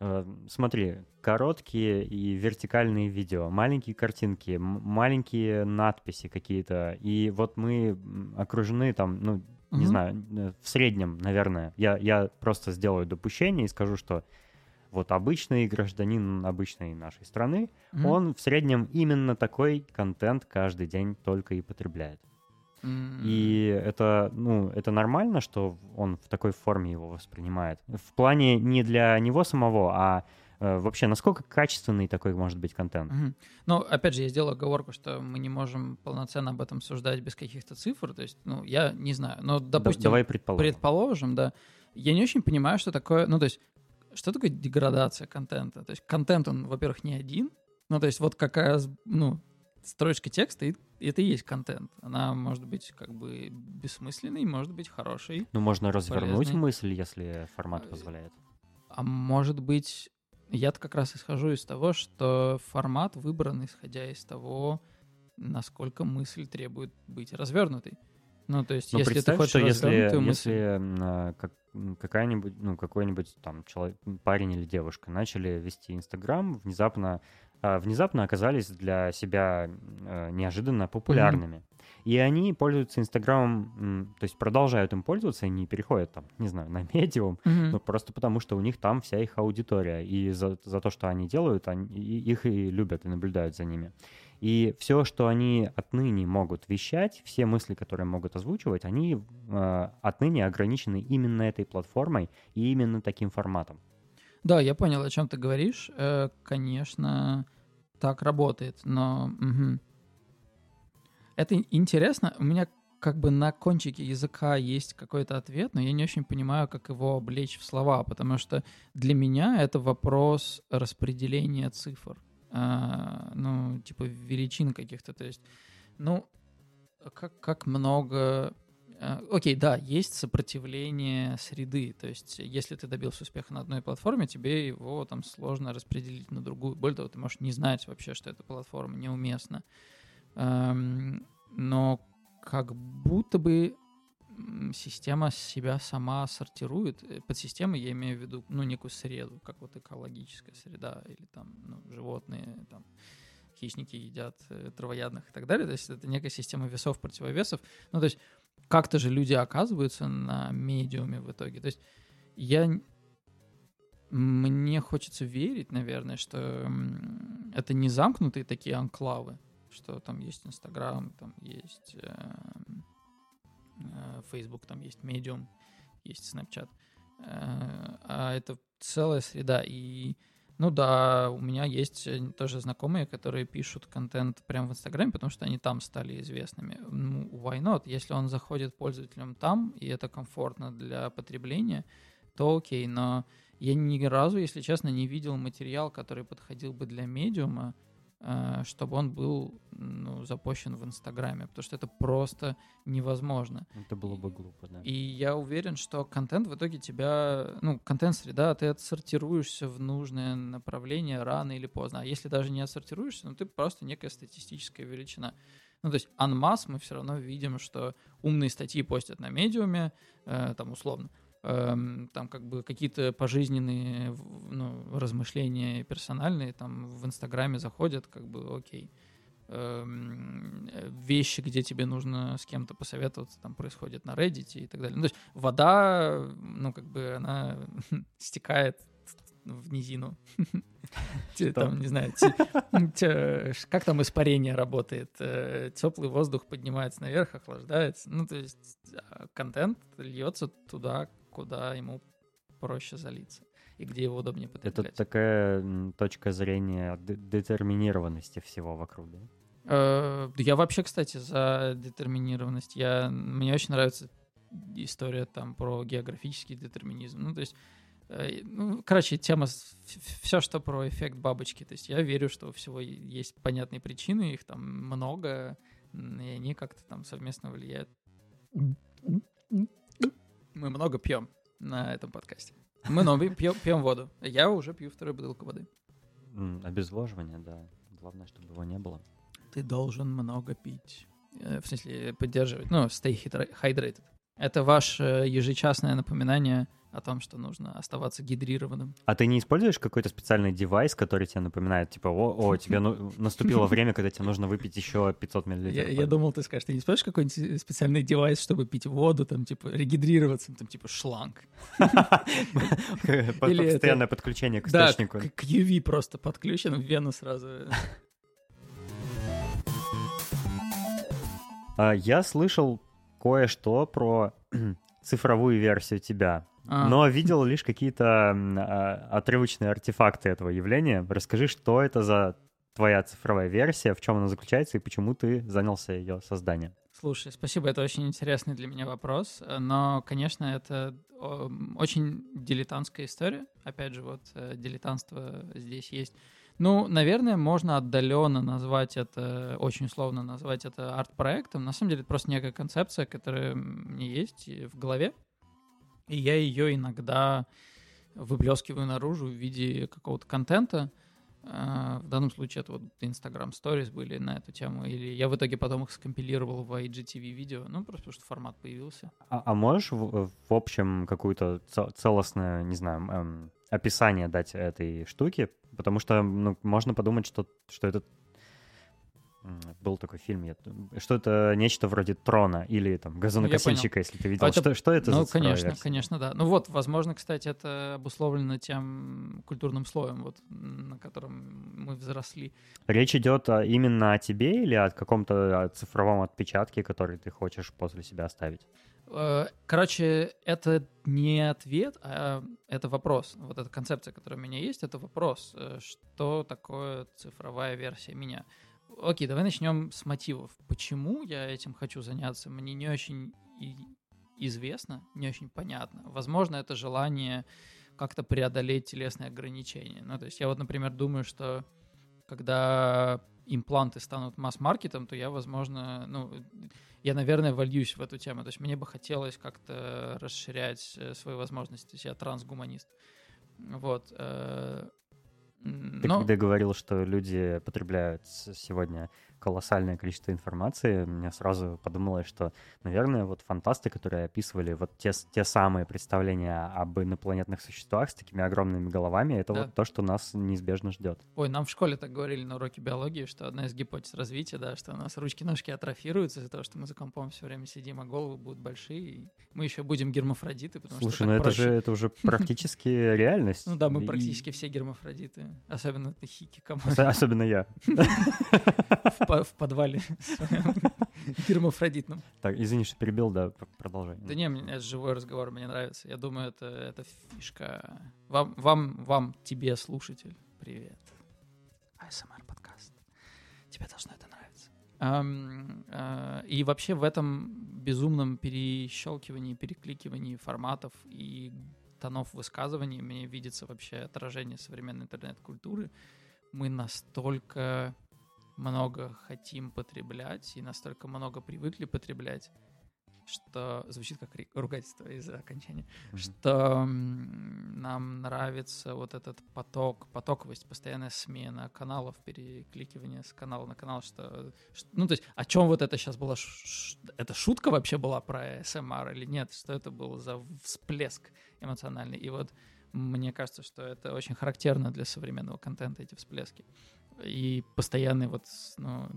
э, смотри, короткие и вертикальные видео, маленькие картинки, маленькие надписи какие-то, и вот мы окружены там, ну, не mm-hmm. знаю, э, в среднем, наверное, я, я просто сделаю допущение и скажу, что вот обычный гражданин обычной нашей страны, mm-hmm. он в среднем именно такой контент каждый день только и потребляет. Mm-hmm. И это, ну, это нормально, что он в такой форме его воспринимает. В плане не для него самого, а э, вообще, насколько качественный такой может быть контент? Mm-hmm. Ну, опять же, я сделал оговорку, что мы не можем полноценно об этом суждать без каких-то цифр. То есть, ну, я не знаю. Но, допустим, да, давай предположим. предположим, да. Я не очень понимаю, что такое... Ну, то есть, что такое деградация контента? То есть контент, он, во-первых, не один. Ну, то есть вот какая, ну, строчка текста, и это и есть контент. Она может быть как бы бессмысленной, может быть хорошей. Ну, можно развернуть полезной. мысль, если формат э, позволяет. А может быть, я как раз исхожу из того, что формат выбран, исходя из того, насколько мысль требует быть развернутой. Ну, то есть, ну, если ты хочешь что если, мысль... если а, как, какая-нибудь, ну, какой-нибудь там человек, парень или девушка начали вести Инстаграм, внезапно, а, внезапно оказались для себя а, неожиданно популярными. Mm-hmm. И они пользуются Инстаграмом, то есть продолжают им пользоваться, и не переходят там, не знаю, на медиум, mm-hmm. но просто потому, что у них там вся их аудитория. И за, за то, что они делают, они, их и любят, и наблюдают за ними. И все, что они отныне могут вещать, все мысли, которые могут озвучивать, они э, отныне ограничены именно этой платформой и именно таким форматом. Да, я понял, о чем ты говоришь. Э, конечно, так работает, но угу. это интересно. У меня как бы на кончике языка есть какой-то ответ, но я не очень понимаю, как его облечь в слова, потому что для меня это вопрос распределения цифр. А, ну, типа, величин каких-то, то есть, ну, как, как много... А, окей, да, есть сопротивление среды, то есть если ты добился успеха на одной платформе, тебе его там сложно распределить на другую. Более того, ты можешь не знать вообще, что эта платформа неуместна. Но как будто бы система себя сама сортирует. Э, под системой я имею в виду, ну, некую среду, как вот экологическая среда, или там, ну, животные, там, хищники едят э, травоядных и так далее. То есть это некая система весов, противовесов. Ну, то есть как-то же люди оказываются на медиуме в итоге. То есть я... Мне хочется верить, наверное, что это не замкнутые такие анклавы, что там есть Инстаграм, там есть эм, Facebook, там есть Medium, есть Snapchat. Э, а это целая среда. И, ну да, у меня есть э, тоже знакомые, которые пишут контент прямо в Инстаграме, потому что они там стали известными. Ну, why not? Если он заходит пользователям там, и это комфортно для потребления, то окей. Но я ни разу, если честно, не видел материал, который подходил бы для медиума, Э, чтобы он был ну, запущен в Инстаграме, потому что это просто невозможно. Это было бы глупо, да. И я уверен, что контент в итоге тебя, ну, контент-среда, ты отсортируешься в нужное направление рано или поздно. А если даже не отсортируешься, ну, ты просто некая статистическая величина. Ну, то есть анмас мы все равно видим, что умные статьи постят на медиуме, э, там, условно, там как бы какие-то пожизненные ну, размышления персональные там в Инстаграме заходят, как бы окей. Эм, вещи, где тебе нужно с кем-то посоветоваться, там происходят на Reddit и так далее. Ну, то есть вода, ну, как бы она (laughs) стекает в низину. (laughs) Там, не знаю, как там испарение работает. Э, Теплый воздух поднимается наверх, охлаждается. Ну, то есть а, контент льется туда, куда ему проще залиться и где его удобнее потреблять. Это такая точка зрения детерминированности всего вокруг, да? Э, я вообще, кстати, за детерминированность. Я, мне очень нравится история там про географический детерминизм. Ну, то есть, э, ну, короче, тема, все, что про эффект бабочки. То есть я верю, что у всего есть понятные причины, их там много, и они как-то там совместно влияют мы много пьем на этом подкасте. Мы много пьем, пьем воду. Я уже пью вторую бутылку воды. Обезвоживание, да. Главное, чтобы его не было. Ты должен много пить. Э, в смысле, поддерживать. Ну, stay hydrated. Это ваше ежечасное напоминание о том, что нужно оставаться гидрированным. А ты не используешь какой-то специальный девайс, который тебе напоминает, типа, о, о (laughs) тебе ну, наступило время, когда тебе нужно выпить еще 500 миллилитров? Я, я думал, ты скажешь, ты не используешь какой-нибудь специальный девайс, чтобы пить воду, там, типа, регидрироваться, там, типа, шланг? Постоянное подключение к источнику. Да, к UV просто подключен, в вену сразу. А, я слышал кое-что про (clears throat) цифровую версию тебя. А. Но видел лишь какие-то а, отрывочные артефакты этого явления. Расскажи, что это за твоя цифровая версия, в чем она заключается и почему ты занялся ее созданием? Слушай, спасибо, это очень интересный для меня вопрос, но, конечно, это очень дилетантская история. Опять же, вот э, дилетантство здесь есть. Ну, наверное, можно отдаленно назвать это, очень условно назвать это арт-проектом. На самом деле, это просто некая концепция, которая мне есть в голове. И я ее иногда выплескиваю наружу в виде какого-то контента. А, в данном случае это вот Instagram Stories были на эту тему. Или я в итоге потом их скомпилировал в IGTV видео. Ну, просто потому что формат появился. А, а можешь в, в общем какую-то целостное, не знаю, эм, описание дать этой штуки? Потому что ну, можно подумать, что, что это был такой фильм, что это нечто вроде трона или там газонокосильщика, ну, если ты видел. Это, что, что это ну, за конечно, версия? конечно, да. Ну вот, возможно, кстати, это обусловлено тем культурным слоем, вот, на котором мы взросли. Речь идет именно о тебе или о каком-то цифровом отпечатке, который ты хочешь после себя оставить? Э, короче, это не ответ, а это вопрос. Вот эта концепция, которая у меня есть, это вопрос. Э, что такое цифровая версия меня? Окей, давай начнем с мотивов. Почему я этим хочу заняться, мне не очень известно, не очень понятно. Возможно, это желание как-то преодолеть телесные ограничения. Ну, то есть я вот, например, думаю, что когда импланты станут масс-маркетом, то я, возможно, ну, я, наверное, вольюсь в эту тему. То есть мне бы хотелось как-то расширять э, свои возможности. То есть я трансгуманист. Вот. Ты Но... когда говорил, что люди потребляют сегодня колоссальное количество информации, мне сразу подумалось, что, наверное, вот фантасты, которые описывали вот те, те самые представления об инопланетных существах с такими огромными головами, это да. вот то, что нас неизбежно ждет. Ой, нам в школе так говорили на уроке биологии, что одна из гипотез развития, да, что у нас ручки-ножки атрофируются из-за того, что мы за компом все время сидим, а головы будут большие, и мы еще будем гермафродиты, потому Слушай, что ну это проще. же, это уже (laughs) практически реальность. Ну да, мы практически все гермафродиты, особенно ты хики, Особенно я. (laughs) в подвале (laughs) гермафродитном. Так, извини, что перебил, да, продолжай. Да не, это живой разговор, мне нравится. Я думаю, это, это фишка. Вам, вам, вам, тебе, слушатель, привет. ASMR подкаст. Тебе должно это нравиться. Uh, и вообще в этом безумном перещелкивании, перекликивании форматов и тонов высказываний мне видится вообще отражение современной интернет-культуры. Мы настолько много хотим потреблять и настолько много привыкли потреблять, что звучит как ругательство из-за окончания, mm-hmm. что нам нравится вот этот поток, потоковость, постоянная смена каналов, перекликивание с канала на канал, что, ну то есть о чем вот это сейчас было, это шутка вообще была про СМР или нет, что это был за всплеск эмоциональный, и вот мне кажется, что это очень характерно для современного контента, эти всплески и постоянный вот, ну,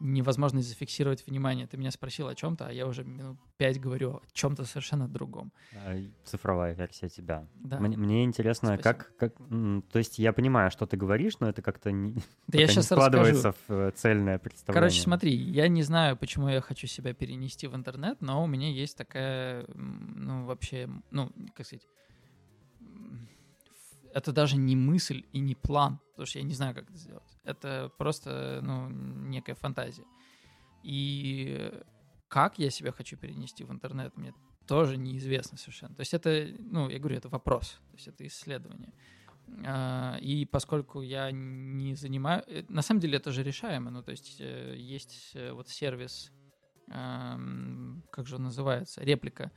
невозможность зафиксировать внимание. Ты меня спросил о чем-то, а я уже минут пять говорю о чем-то совершенно другом. А, цифровая версия тебя. Да. Мне, мне интересно, Спасибо. как, как, то есть я понимаю, что ты говоришь, но это как-то не, да я сейчас складывается расскажу. в э, цельное представление. Короче, смотри, я не знаю, почему я хочу себя перенести в интернет, но у меня есть такая, ну вообще, ну как сказать это даже не мысль и не план, потому что я не знаю, как это сделать. Это просто, ну, некая фантазия. И как я себя хочу перенести в интернет, мне тоже неизвестно совершенно. То есть это, ну, я говорю, это вопрос, то есть это исследование. А, и поскольку я не занимаю... Э, на самом деле это же решаемо. Ну, то есть э, есть э, вот сервис, как же он называется, реплика,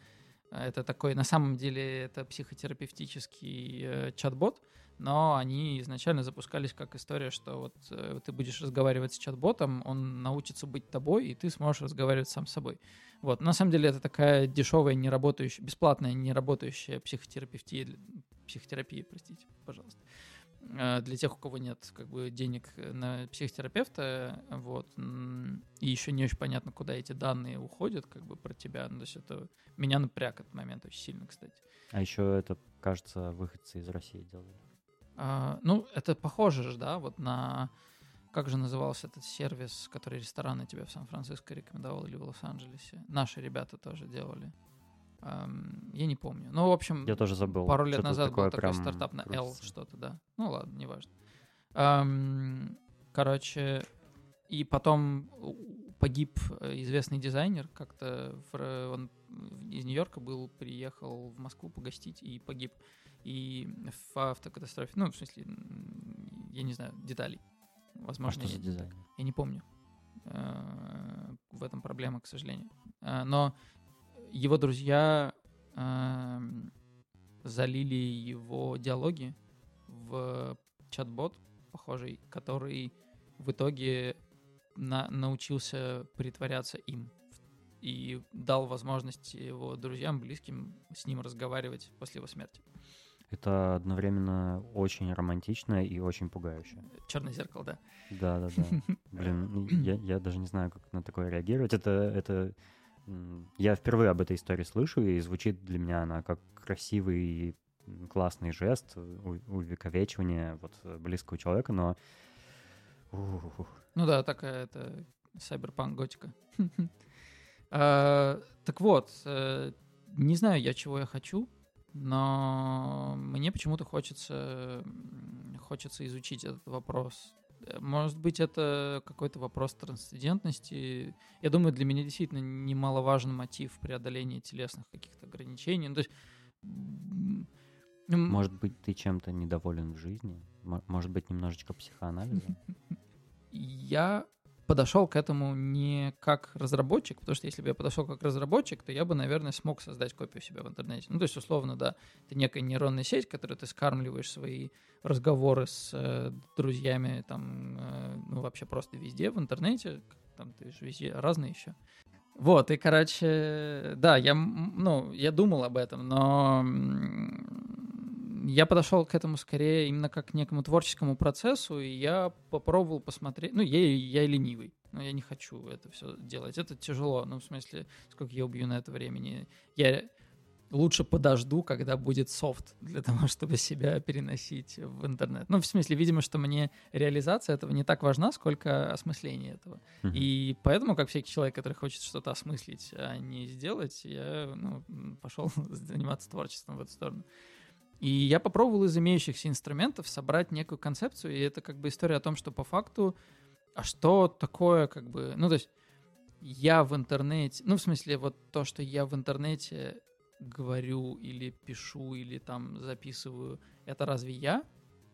это такой, на самом деле, это психотерапевтический э, чат-бот, но они изначально запускались как история, что вот э, ты будешь разговаривать с чат-ботом, он научится быть тобой, и ты сможешь разговаривать сам с собой. Вот. На самом деле это такая дешевая, неработающая, бесплатная, неработающая психотерапия, психотерапия, простите, пожалуйста. Э, для тех, у кого нет как бы денег на психотерапевта, вот, и еще не очень понятно, куда эти данные уходят, как бы про тебя, ну, то есть это меня напряг этот момент очень сильно, кстати. А еще это, кажется, выходцы из России делали. А, ну, это похоже же, да, вот на, как же назывался этот сервис, который рестораны тебе в Сан-Франциско рекомендовал или в Лос-Анджелесе? Наши ребята тоже делали. Я не помню. Ну, в общем, я тоже забыл. Пару лет назад был такой стартап на L что-то, да. Ну ладно, неважно. Короче, и потом погиб э, известный дизайнер, как-то он из Нью-Йорка был, приехал в Москву погостить и погиб. И в автокатастрофе, ну, в смысле, я не знаю, деталей. Возможно, а что за дизайнер? Я не помню. Э, в этом проблема, к сожалению. Э, но его друзья э, залили его диалоги в чат-бот похожий, который в итоге на, научился притворяться им и дал возможность его друзьям, близким с ним разговаривать после его смерти. Это одновременно очень романтично и очень пугающе. Черное зеркало, да. Да, да, да. (laughs) Блин, я, я даже не знаю, как на такое реагировать. Это, это я впервые об этой истории слышу, и звучит для меня она как красивый классный жест увековечивания вот близкого человека, но... Ну да, такая это сайберпанк готика. (laughs) А, так вот, э, не знаю я, чего я хочу, но мне почему-то хочется, хочется изучить этот вопрос может быть, это какой-то вопрос трансцендентности. Я думаю, для меня действительно немаловажен мотив преодоления телесных каких-то ограничений. Ну, то есть Может быть, ты чем-то недоволен в жизни? Может быть, немножечко психоанализа? (laughs) Я подошел к этому не как разработчик, потому что если бы я подошел как разработчик, то я бы, наверное, смог создать копию себя в интернете. Ну, то есть, условно, да, это некая нейронная сеть, которой ты скармливаешь свои разговоры с э, друзьями, там, э, ну, вообще просто везде в интернете, там ты же везде разные еще. Вот, и, короче, да, я, ну, я думал об этом, но я подошел к этому скорее именно как к некому творческому процессу, и я попробовал посмотреть. Ну, я, я ленивый, но я не хочу это все делать. Это тяжело, ну, в смысле, сколько я убью на это времени. Я лучше подожду, когда будет софт для того, (laughs) чтобы себя переносить в интернет. Ну, в смысле, видимо, что мне реализация этого не так важна, сколько осмысление этого. Mm-hmm. И поэтому, как всякий человек, который хочет что-то осмыслить, а не сделать, я ну, пошел (laughs) заниматься творчеством в эту сторону. И я попробовал из имеющихся инструментов собрать некую концепцию, и это как бы история о том, что по факту, а что такое как бы, ну то есть я в интернете, ну в смысле вот то, что я в интернете говорю или пишу или там записываю, это разве я?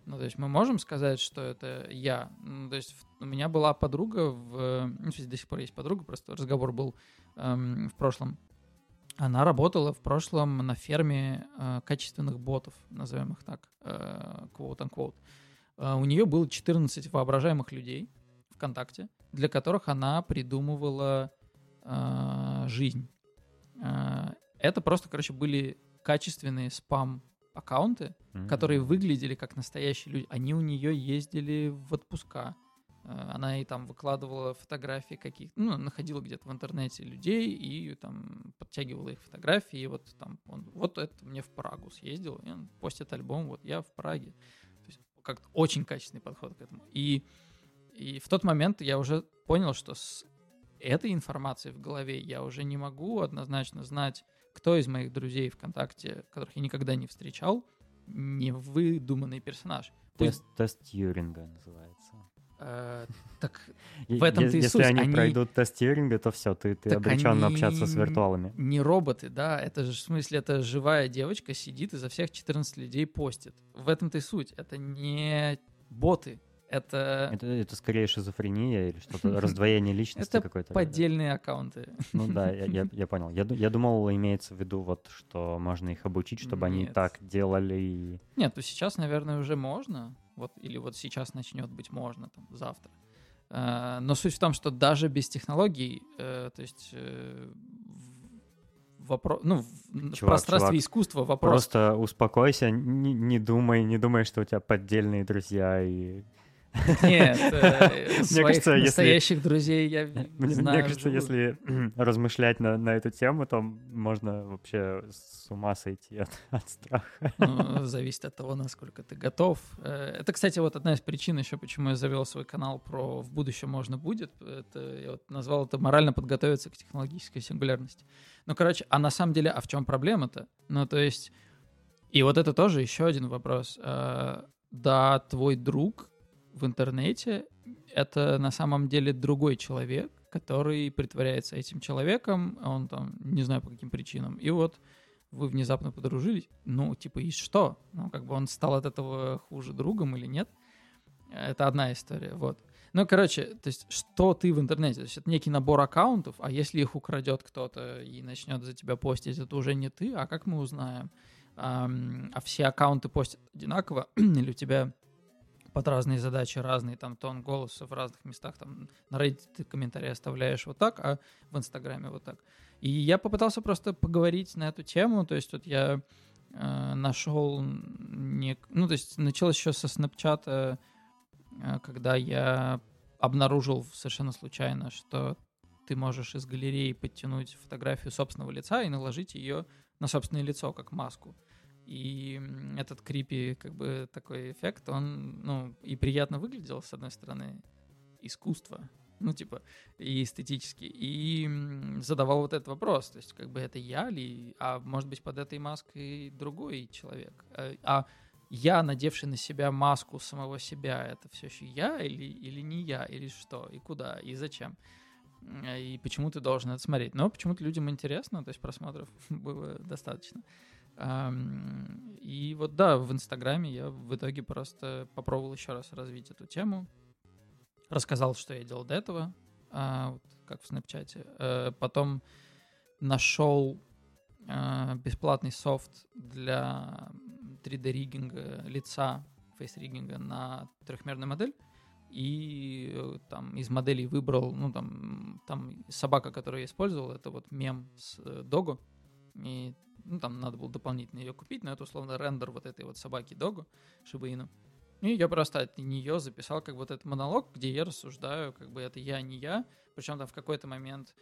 Ну, то есть мы можем сказать, что это я. Ну, то есть у меня была подруга, в, ну, до сих пор есть подруга, просто разговор был эм, в прошлом она работала в прошлом на ферме э, качественных ботов, назовем их так, э, quote-unquote. Э, у нее было 14 воображаемых людей ВКонтакте, для которых она придумывала э, жизнь. Э, это просто, короче, были качественные спам-аккаунты, mm-hmm. которые выглядели как настоящие люди. Они у нее ездили в отпуска она и там выкладывала фотографии каких ну, находила где-то в интернете людей и там подтягивала их фотографии, и вот там, он, вот это мне в Прагу съездил, и он постит альбом, вот я в Праге. То есть как-то очень качественный подход к этому. И, и в тот момент я уже понял, что с этой информацией в голове я уже не могу однозначно знать, кто из моих друзей ВКонтакте, которых я никогда не встречал, не выдуманный персонаж. Тест, тест Тьюринга называется. Э, так (laughs) в этом ты Если они, они пройдут тест Тьюринга, то все, ты, ты обречен общаться с виртуалами. Не роботы, да, это же в смысле, это живая девочка сидит и за всех 14 людей постит. В этом-то и суть. Это не боты, это... это... Это скорее шизофрения или что-то, (laughs) раздвоение личности какое-то. поддельные аккаунты. Ну да, я, я, (laughs) я понял. Я, я думал, имеется в виду вот, что можно их обучить, чтобы Нет. они так делали. Нет, то сейчас, наверное, уже можно. Вот, или вот сейчас начнет быть можно, там, завтра. Э, но суть в том, что даже без технологий, э, то есть э, вопрос, ну, чувак, в пространстве чувак, искусства вопрос. Просто успокойся, не, не думай, не думай, что у тебя поддельные друзья и нет, э, (laughs) своих настоящих друзей я (laughs) знаю. Мне кажется, если (clears throat) размышлять на, эту тему, то можно вообще с ума сойти (laughs) от, страха. Ну, зависит от того, насколько ты готов. Э, это, кстати, вот одна из причин еще, почему я завел свой канал про «В будущем можно будет». Я вот назвал это «Морально подготовиться к технологической сингулярности». Ну, короче, а на самом деле, а в чем проблема-то? Ну, то есть... И вот это тоже еще один вопрос. Э, да, твой друг в интернете, это на самом деле другой человек, который притворяется этим человеком, он там, не знаю по каким причинам, и вот вы внезапно подружились, ну, типа, и что? Ну, как бы он стал от этого хуже другом или нет? Это одна история, вот. Ну, короче, то есть, что ты в интернете? То есть, это некий набор аккаунтов, а если их украдет кто-то и начнет за тебя постить, это уже не ты, а как мы узнаем? А, а все аккаунты постят одинаково, (clears throat) или у тебя под разные задачи разный там тон голоса в разных местах. Там на Reddit ты комментарии оставляешь вот так, а в Инстаграме вот так. И я попытался просто поговорить на эту тему. То есть вот я э, нашел... Не... Ну, то есть началось еще со Снапчата, э, когда я обнаружил совершенно случайно, что ты можешь из галереи подтянуть фотографию собственного лица и наложить ее на собственное лицо, как маску. И этот крипи, как бы, такой эффект, он, ну, и приятно выглядел, с одной стороны, искусство, ну, типа, и эстетически, и задавал вот этот вопрос, то есть, как бы, это я ли, а может быть, под этой маской другой человек, а, а я, надевший на себя маску самого себя, это все еще я или, или не я, или что, и куда, и зачем? И почему ты должен это смотреть? Но почему-то людям интересно, то есть просмотров (laughs) было достаточно. И вот да, в Инстаграме я в итоге просто попробовал еще раз развить эту тему. Рассказал, что я делал до этого, а, как в Снэпчате. Э, потом нашел а, бесплатный софт для 3D-риггинга лица, фейс-риггинга на трехмерную модель. И э, там из моделей выбрал, ну там, там собака, которую я использовал, это вот мем с э, Догу. И ну, там надо было дополнительно ее купить, но это условно рендер вот этой вот собаки Догу, Шибаину. И я просто от нее записал как вот этот монолог, где я рассуждаю, как бы это я, не я. Причем там в какой-то момент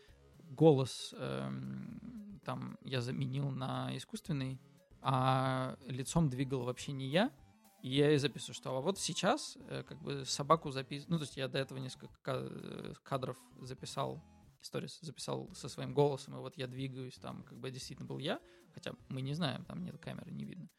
голос эм, там я заменил на искусственный, а лицом двигал вообще не я. И я ей записываю, что а вот сейчас э, как бы собаку записываю. Ну, то есть я до этого несколько э, кадров записал сторис записал со своим голосом, и вот я двигаюсь, там как бы действительно был я, хотя мы не знаем, там нет камеры, не видно.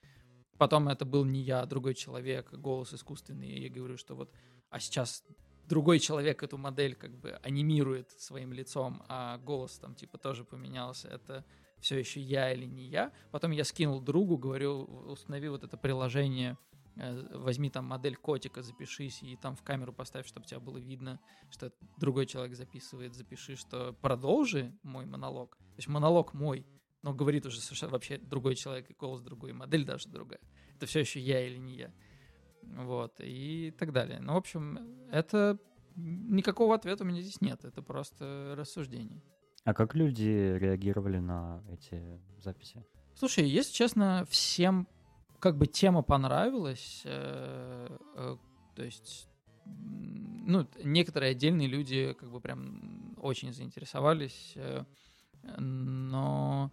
Потом это был не я, а другой человек, голос искусственный, и я говорю, что вот, а сейчас другой человек эту модель как бы анимирует своим лицом, а голос там типа тоже поменялся, это все еще я или не я. Потом я скинул другу, говорю, установи вот это приложение Э, возьми там модель котика, запишись и там в камеру поставь, чтобы тебя было видно, что другой человек записывает, запиши, что продолжи мой монолог. То есть монолог мой, но говорит уже совершенно вообще другой человек, и голос другой, и модель даже другая. Это все еще я или не я. Вот, и так далее. Ну, в общем, это никакого ответа у меня здесь нет, это просто рассуждение. А как люди реагировали на эти записи? Слушай, если честно, всем как бы тема понравилась, э, э, то есть, ну, некоторые отдельные люди как бы прям очень заинтересовались, э, но,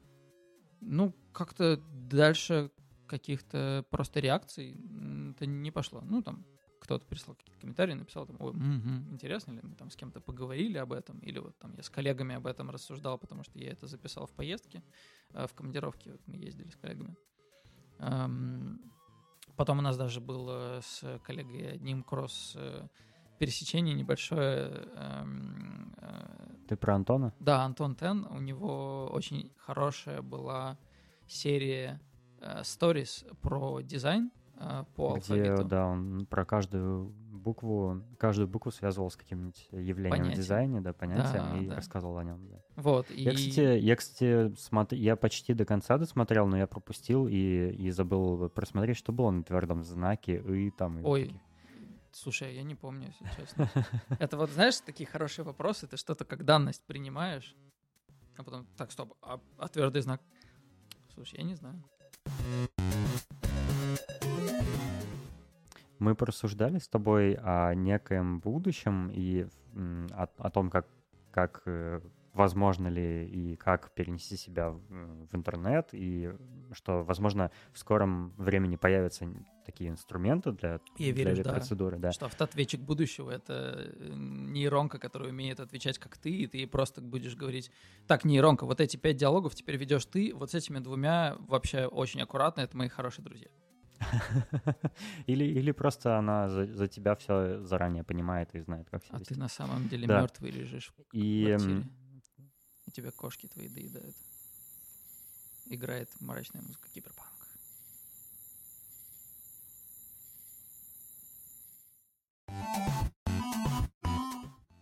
ну, как-то дальше каких-то просто реакций это не пошло. Ну, там, кто-то прислал какие-то комментарии, написал там, ой, угу, интересно ли мы там с кем-то поговорили об этом, или вот там я с коллегами об этом рассуждал, потому что я это записал в поездке, в командировке, вот мы ездили с коллегами. Потом у нас даже был э, с коллегой одним кросс э, пересечение небольшое. Эм, э, Ты про Антона? Да, Антон Тен. У него очень хорошая была серия stories про дизайн по Где, алфавиту. Да, он про каждую букву, каждую букву связывал с каким-нибудь явлением Понятие. в дизайне, да, понятием, да, и да. рассказывал о нем. Да. Вот. Я, и... кстати, я, кстати, смотр... я почти до конца досмотрел, но я пропустил и, и забыл просмотреть, что было на твердом знаке и там. И Ой, Слушай, я не помню, если честно. Это вот, знаешь, такие хорошие вопросы, ты что-то как данность принимаешь, а потом, так, стоп, а, а твердый знак? Слушай, я не знаю мы порассуждали с тобой о некоем будущем и о, о том, как, как э, возможно ли и как перенести себя в, в интернет, и что, возможно, в скором времени появятся такие инструменты для, Я для верю, этой да. процедуры. Да. Что автоответчик будущего — это э, нейронка, которая умеет отвечать как ты, и ты просто будешь говорить, так, нейронка, вот эти пять диалогов теперь ведешь ты, вот с этими двумя вообще очень аккуратно, это мои хорошие друзья. (laughs) Или, или просто она за, за тебя все заранее понимает и знает, как себя А ты на самом деле да. мертвый лежишь в и, квартире. Тебя кошки твои доедают. Играет мрачная музыка киберпанк.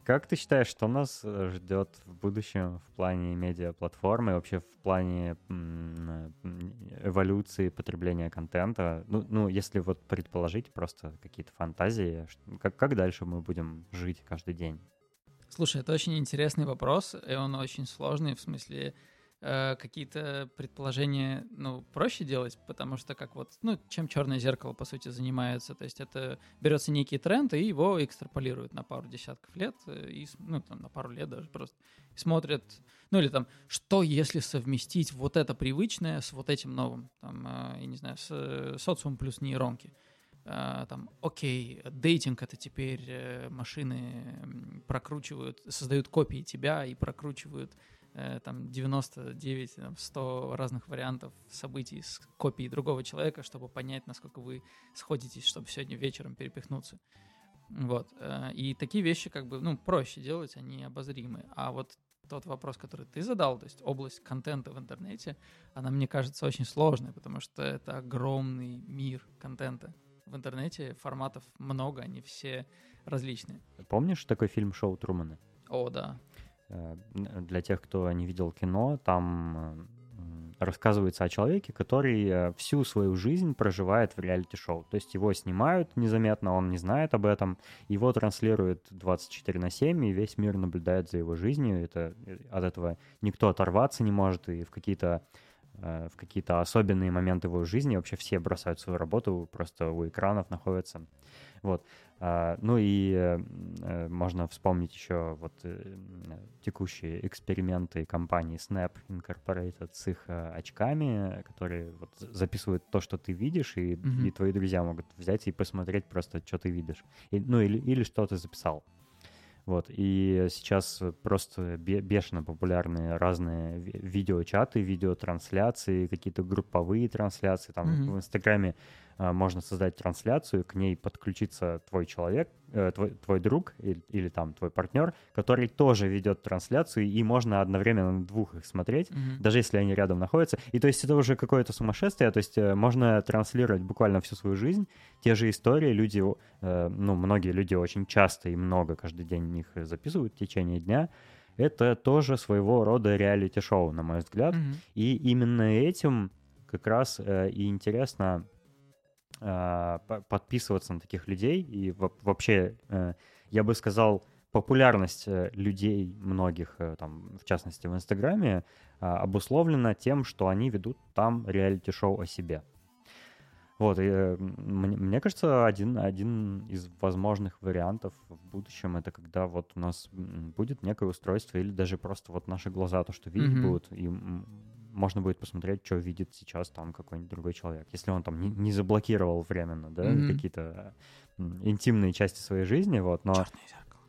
Как ты считаешь, что нас э, ждет в будущем в плане медиаплатформы, вообще в плане эволюции потребления контента? Ну, ну если вот предположить просто какие-то фантазии, как, как дальше мы будем жить каждый день? Слушай, это очень интересный вопрос, и он очень сложный, в смысле, э, какие-то предположения, ну, проще делать, потому что как вот, ну, чем черное зеркало, по сути, занимается, то есть это берется некий тренд, и его экстраполируют на пару десятков лет, э, и, ну, там, на пару лет даже просто, и смотрят, ну, или там, что если совместить вот это привычное с вот этим новым, там, э, я не знаю, с э, социум плюс нейронки, там, окей, дейтинг это теперь э, машины прокручивают, создают копии тебя и прокручивают Э, там 99, там, 100 разных вариантов событий с копией другого человека, чтобы понять, насколько вы сходитесь, чтобы сегодня вечером перепихнуться. Вот. Э, и такие вещи как бы, ну, проще делать, они обозримы. А вот тот вопрос, который ты задал, то есть область контента в интернете, она, мне кажется, очень сложная, потому что это огромный мир контента. В интернете форматов много, они все различные. Помнишь такой фильм «Шоу Трумана»? О, да. Э, для тех, кто не видел кино, там рассказывается о человеке, который э, всю свою жизнь проживает в реалити-шоу. То есть его снимают незаметно, он не знает об этом, его транслируют 24 на 7, и весь мир наблюдает за его жизнью. Это, э, от этого никто оторваться не может, и в какие-то в какие-то особенные моменты его жизни вообще все бросают свою работу, просто у экранов находятся. Вот. А, ну и э, э, можно вспомнить еще вот э, текущие эксперименты компании Snap Incorporated с их очками, которые вот записывают то, что ты видишь, и, mm-hmm. и твои друзья могут взять и посмотреть просто, что ты видишь. И, ну или, или что ты записал. Вот, и сейчас просто бешено популярны разные видеочаты, видеотрансляции, какие-то групповые трансляции. Там mm-hmm. в Инстаграме а, можно создать трансляцию, к ней подключиться твой человек, э, твой, твой друг или, или там твой партнер, который тоже ведет трансляцию, и можно одновременно на двух их смотреть, mm-hmm. даже если они рядом находятся. И то есть это уже какое-то сумасшествие, то есть э, можно транслировать буквально всю свою жизнь, те же истории, люди, э, ну, многие люди очень часто и много каждый день их записывают в течение дня, это тоже своего рода реалити-шоу, на мой взгляд. Mm-hmm. И именно этим как раз э, и интересно подписываться на таких людей. И вообще, э, я бы сказал, популярность э, людей многих, э, там, в частности в Инстаграме, обусловлена тем, что они ведут там реалити-шоу о себе. Вот, и мне, мне кажется, один, один из возможных вариантов в будущем это когда вот у нас будет некое устройство или даже просто вот наши глаза то, что видеть mm-hmm. будут, и можно будет посмотреть, что видит сейчас там какой-нибудь другой человек. Если он там не, не заблокировал временно, да, mm-hmm. какие-то интимные части своей жизни, вот, но... Черное зеркало.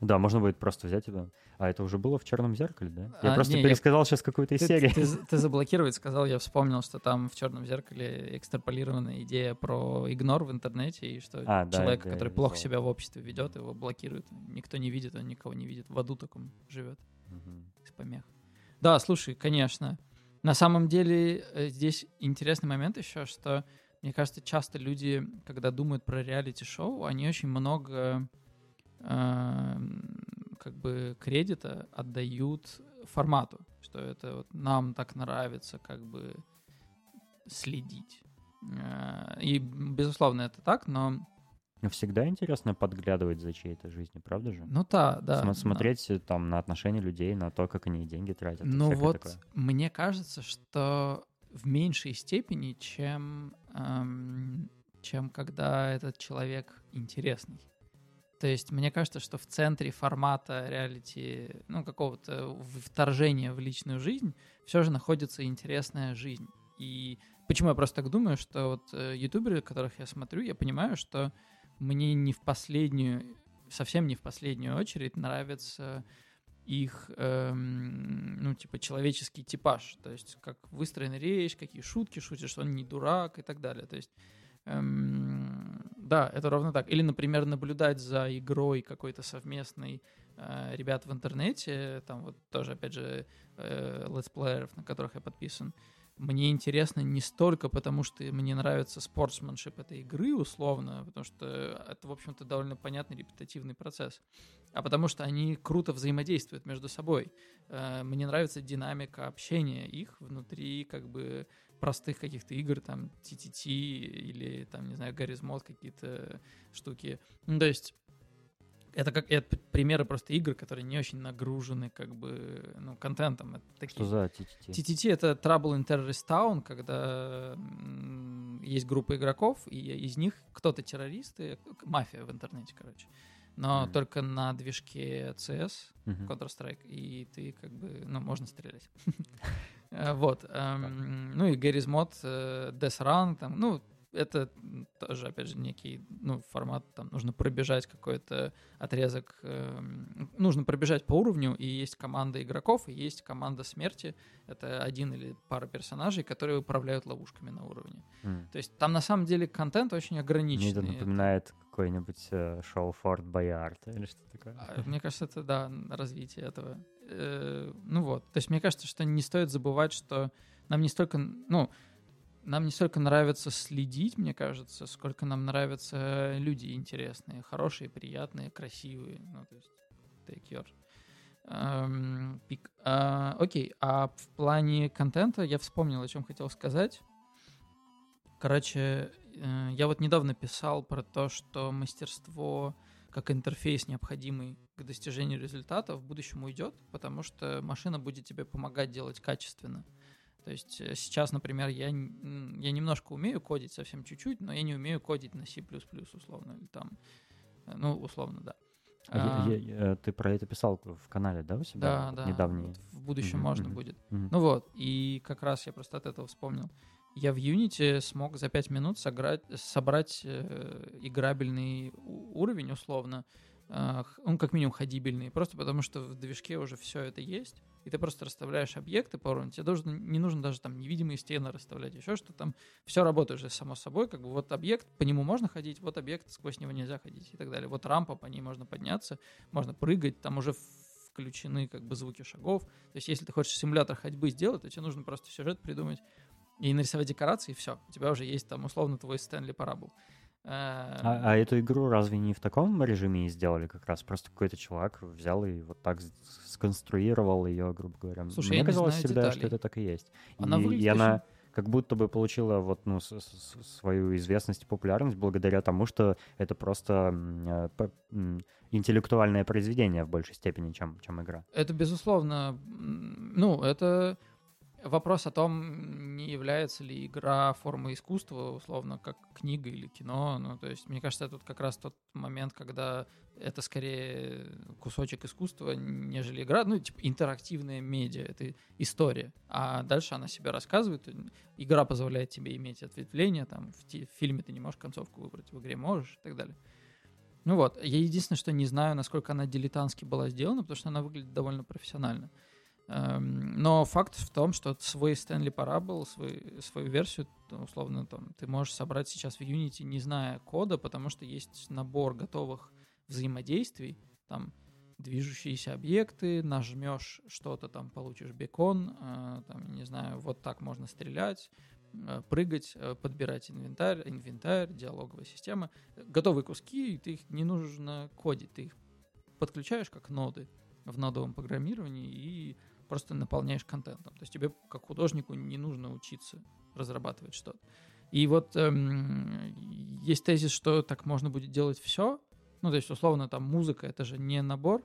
Да, можно будет просто взять это. А это уже было в черном зеркале, да? Я а, просто не, пересказал я... сейчас какую-то из ты, серий. Ты, ты, (laughs) ты заблокировать сказал, я вспомнил, что там в черном зеркале экстраполирована идея про игнор в интернете, и что а, человек, да, который плохо себя в обществе ведет, его блокируют. Никто не видит, он никого не видит. В аду таком живет. Угу. Из помех. Да, слушай, конечно. На самом деле э, здесь интересный момент еще, что мне кажется, часто люди, когда думают про реалити-шоу, они очень много э, как бы кредита отдают формату, что это вот нам так нравится как бы следить. Э, и, безусловно, это так, но Всегда интересно подглядывать за чьей-то жизнью, правда же? Ну да, да. См- смотреть да. там на отношения людей, на то, как они деньги тратят. Ну вот, такое. мне кажется, что в меньшей степени, чем, эм, чем когда этот человек интересный. То есть мне кажется, что в центре формата реалити, ну, какого-то вторжения в личную жизнь все же находится интересная жизнь. И почему я просто так думаю, что вот э, ютуберы, которых я смотрю, я понимаю, что мне не в последнюю, совсем не в последнюю очередь нравится их, эм, ну, типа, человеческий типаж. То есть, как выстроена речь, какие шутки шутит, что он не дурак и так далее. То есть, эм, да, это ровно так. Или, например, наблюдать за игрой какой-то совместной э, ребят в интернете, там вот тоже, опять же, э, летсплееров, на которых я подписан, мне интересно не столько потому, что мне нравится спортсменшип этой игры, условно, потому что это, в общем-то, довольно понятный репетативный процесс, а потому что они круто взаимодействуют между собой. Э, мне нравится динамика общения их внутри, как бы, простых каких-то игр, там, TTT или, там, не знаю, Гарризмод какие-то штуки. Ну, то есть это как это примеры просто игр, которые не очень нагружены как бы ну, контентом. Это такие... Что за TTT? TTT — это Trouble in Terrorist Town, когда есть группа игроков, и из них кто-то террористы, мафия в интернете, короче. Но mm. только на движке CS, mm-hmm. Counter-Strike, и ты как бы, ну, можно стрелять. (laughs) Э, вот. Эм, ну и Garry's Mod, э, Death Run, там, ну, это тоже, опять же, некий ну, формат, там нужно пробежать какой-то отрезок, э, нужно пробежать по уровню, и есть команда игроков, и есть команда смерти. Это один или пара персонажей, которые управляют ловушками на уровне. Mm. То есть там на самом деле контент очень ограниченный. Мне это напоминает какое-нибудь э, шоу Форт Боярд или что такое. А, мне кажется, это, да, развитие этого. Э, ну вот, то есть мне кажется, что не стоит забывать, что нам не столько, ну, нам не столько нравится следить, мне кажется, сколько нам нравятся люди интересные, хорошие, приятные, красивые. Ну, то есть, take yours. Um, пик. Uh, окей, а в плане контента я вспомнил, о чем хотел сказать. Короче, uh, я вот недавно писал про то, что мастерство как интерфейс, необходимый к достижению результата, в будущем уйдет, потому что машина будет тебе помогать делать качественно. То есть э, сейчас, например, я, я немножко умею кодить, совсем чуть-чуть, но я не умею кодить на C++, условно, или там, э, ну, условно, да. А, я, я, э, ты про это писал в канале, да, у себя? Да, да. Недавний. Вот в будущем mm-hmm, можно mm-hmm, будет. Mm-hmm. Ну вот, и как раз я просто от этого вспомнил. Я в Unity смог за 5 минут сыграть, собрать э, играбельный уровень, условно, э, он как минимум ходибельный, просто потому что в движке уже все это есть и ты просто расставляешь объекты по уровню, тебе должен, не нужно даже там невидимые стены расставлять, еще что там, все работает уже само собой, как бы вот объект, по нему можно ходить, вот объект, сквозь него нельзя ходить и так далее. Вот рампа, по ней можно подняться, можно прыгать, там уже включены как бы звуки шагов. То есть если ты хочешь симулятор ходьбы сделать, то тебе нужно просто сюжет придумать и нарисовать декорации, и все. У тебя уже есть там условно твой Стэнли Парабл. А, а эту игру разве не в таком режиме и сделали как раз? Просто какой-то чувак взял и вот так сконструировал ее, грубо говоря. Слушай, Мне казалось всегда, деталей. что это так и есть. Она и, выглядит и она как будто бы получила вот, ну, с, с, свою известность и популярность благодаря тому, что это просто э, интеллектуальное произведение в большей степени, чем, чем игра. Это, безусловно, ну, это Вопрос о том, не является ли игра формой искусства, условно, как книга или кино. Ну, то есть, мне кажется, это как раз тот момент, когда это скорее кусочек искусства, нежели игра. Ну, типа, интерактивная медиа, это история. А дальше она себе рассказывает. Игра позволяет тебе иметь ответвление. Там, в, в фильме ты не можешь концовку выбрать, в игре можешь и так далее. Ну вот, я единственное, что не знаю, насколько она дилетантски была сделана, потому что она выглядит довольно профессионально. Эм, но факт в том, что свой Stanley Parable, свой, свою версию, условно, там, ты можешь собрать сейчас в Unity, не зная кода, потому что есть набор готовых взаимодействий, там, движущиеся объекты, нажмешь что-то, там, получишь бекон, э, там, не знаю, вот так можно стрелять, э, прыгать, э, подбирать инвентарь, инвентарь, диалоговая система. Готовые куски, ты их не нужно кодить, ты их подключаешь как ноды в нодовом программировании и просто наполняешь контентом. То есть тебе, как художнику, не нужно учиться разрабатывать что-то. И вот эм, есть тезис, что так можно будет делать все. Ну, то есть, условно, там музыка это же не набор.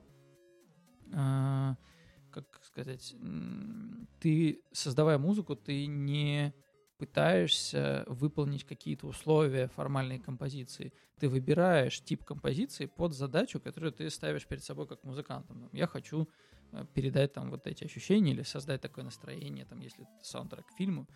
Э, как сказать, ты, создавая музыку, ты не пытаешься выполнить какие-то условия формальной композиции. Ты выбираешь тип композиции под задачу, которую ты ставишь перед собой как музыкантом. Я хочу передать там вот эти ощущения или создать такое настроение, там, если это саундтрек к фильму.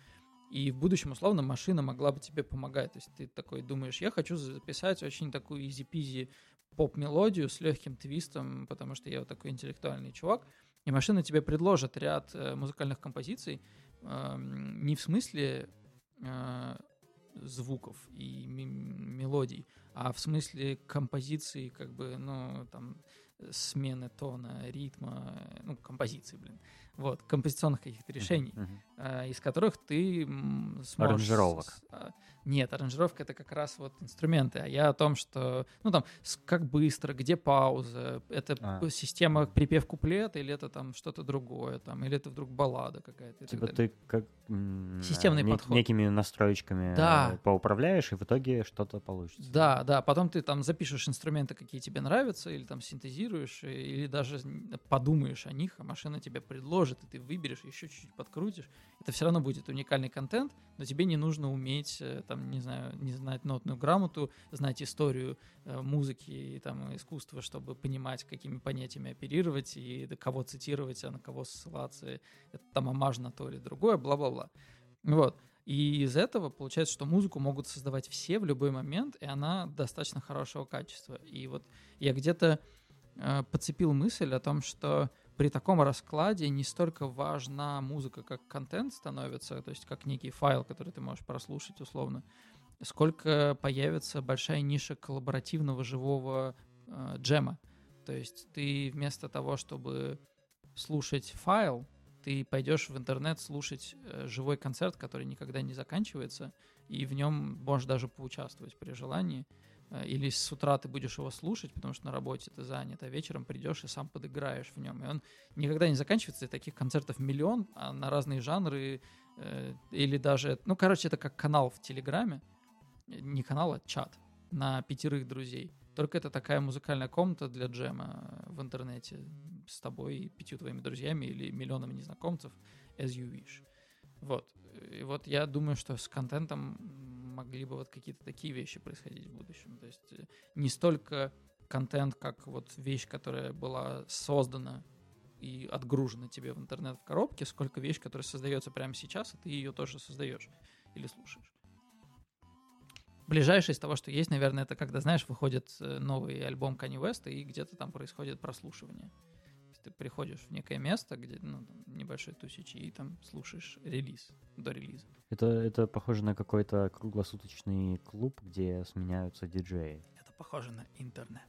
И в будущем, условно, машина могла бы тебе помогать. То есть ты такой думаешь, я хочу записать очень такую изи-пизи поп-мелодию с легким твистом, потому что я вот такой интеллектуальный чувак. И машина тебе предложит ряд э, музыкальных композиций, э, не в смысле э, звуков и мелодий, а в смысле композиции, как бы, ну, там, смены тона, ритма, ну, композиции, блин. Вот, композиционных каких-то решений, uh-huh. из которых ты сможешь... Аранжировок. Нет, аранжировка — это как раз вот инструменты, а я о том, что, ну, там, как быстро, где пауза, это а. система припев-куплет, или это там что-то другое, там, или это вдруг баллада какая-то. Типа ты как... Системный нек- подход. Некими настроечками да. поуправляешь, и в итоге что-то получится. Да, да, потом ты там запишешь инструменты, какие тебе нравятся, или там синтезируешь, или даже подумаешь о них, а машина тебе предложит и ты выберешь, еще чуть-чуть подкрутишь, это все равно будет уникальный контент, но тебе не нужно уметь, э, там, не знаю, не знать нотную грамоту, знать историю э, музыки и там искусства, чтобы понимать, какими понятиями оперировать и кого цитировать, а на кого ссылаться, это там омаж на то или другое, бла-бла-бла. Вот. И из этого получается, что музыку могут создавать все в любой момент, и она достаточно хорошего качества. И вот я где-то э, подцепил мысль о том, что при таком раскладе не столько важна музыка, как контент становится, то есть как некий файл, который ты можешь прослушать условно, сколько появится большая ниша коллаборативного живого э, джема. То есть ты вместо того, чтобы слушать файл, ты пойдешь в интернет слушать э, живой концерт, который никогда не заканчивается, и в нем можешь даже поучаствовать при желании. Э, или с утра ты будешь его слушать, потому что на работе ты занят, а вечером придешь и сам подыграешь в нем. И он никогда не заканчивается, и таких концертов миллион, а на разные жанры, э, или даже, ну, короче, это как канал в Телеграме, не канал, а чат на пятерых друзей. Только это такая музыкальная комната для джема в интернете с тобой и пятью твоими друзьями или миллионами незнакомцев, as you wish. Вот. И вот я думаю, что с контентом могли бы вот какие-то такие вещи происходить в будущем. То есть э, не столько контент, как вот вещь, которая была создана и отгружена тебе в интернет в коробке, сколько вещь, которая создается прямо сейчас, и ты ее тоже создаешь или слушаешь. Ближайшее из того, что есть, наверное, это когда, знаешь, выходит э, новый альбом Kanye West, и где-то там происходит прослушивание. Ты приходишь в некое место, где ну, там, небольшой тусичи, и там слушаешь релиз до релиза. Это, это похоже на какой-то круглосуточный клуб, где сменяются диджеи. Это похоже на интернет.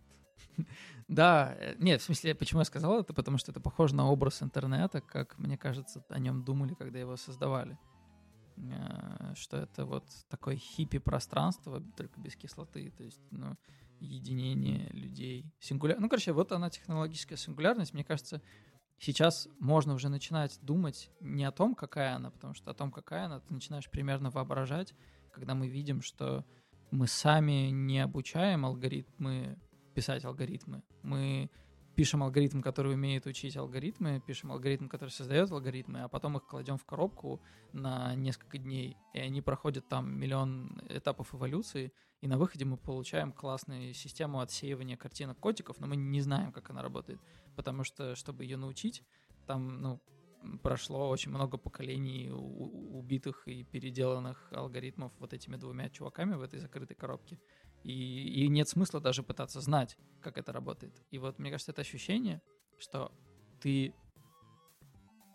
(laughs) Да, э, нет, в смысле, почему я сказал это? Потому что это похоже на образ интернета, как, мне кажется, о нем думали, когда его создавали. Э, что это вот такое хиппи-пространство, только без кислоты, то есть, ну, единение людей. Сингуляр... Ну, короче, вот она, технологическая сингулярность, мне кажется, сейчас можно уже начинать думать не о том, какая она, потому что о том, какая она, ты начинаешь примерно воображать, когда мы видим, что мы сами не обучаем алгоритмы писать алгоритмы. Мы пишем алгоритм, который умеет учить алгоритмы, пишем алгоритм, который создает алгоритмы, а потом их кладем в коробку на несколько дней, и они проходят там миллион этапов эволюции, и на выходе мы получаем классную систему отсеивания картинок котиков, но мы не знаем, как она работает, потому что, чтобы ее научить, там, ну, прошло очень много поколений убитых и переделанных алгоритмов вот этими двумя чуваками в этой закрытой коробке. И, и нет смысла даже пытаться знать, как это работает. И вот мне кажется, это ощущение, что ты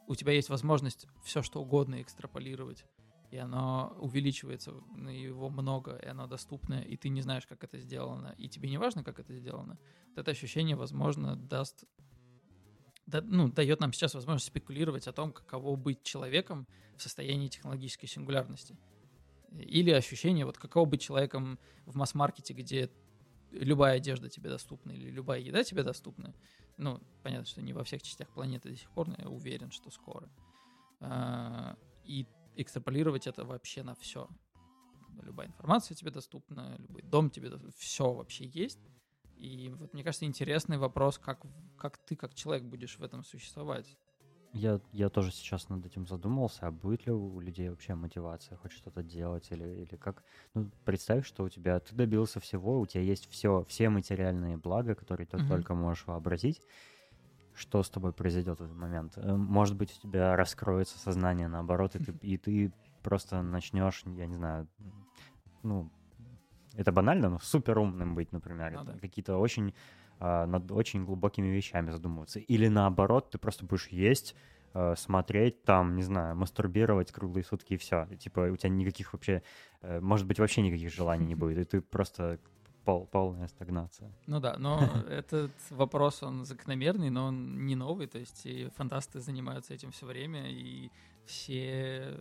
у тебя есть возможность все что угодно экстраполировать, и оно увеличивается, его много, и оно доступное, и ты не знаешь, как это сделано, и тебе не важно, как это сделано. Вот это ощущение, возможно, даст да, ну, дает нам сейчас возможность спекулировать о том, каково быть человеком в состоянии технологической сингулярности. Или ощущение, вот каково быть человеком в масс-маркете, где любая одежда тебе доступна или любая еда тебе доступна. Ну, понятно, что не во всех частях планеты до сих пор, но я уверен, что скоро. А, и экстраполировать это вообще на все. Любая информация тебе доступна, любой дом тебе доступен, все вообще есть. И вот мне кажется, интересный вопрос, как, как ты, как человек, будешь в этом существовать. Я, я тоже сейчас над этим задумался, а будет ли у людей вообще мотивация хоть что-то делать или, или как? Ну, представь, что у тебя, ты добился всего, у тебя есть все, все материальные блага, которые ты mm-hmm. только можешь вообразить. Что с тобой произойдет в этот момент? Э, может быть, у тебя раскроется сознание наоборот, и ты, (laughs) и ты просто начнешь, я не знаю, ну, это банально, но супер умным быть, например. Ну, да. Какие-то очень над очень глубокими вещами задумываться. Или наоборот, ты просто будешь есть, э, смотреть там, не знаю, мастурбировать круглые сутки и все. Типа у тебя никаких вообще, э, может быть, вообще никаких желаний не будет. И ты просто пол, полная стагнация. Ну да, но (laughs) этот вопрос, он закономерный, но он не новый, то есть и фантасты занимаются этим все время, и все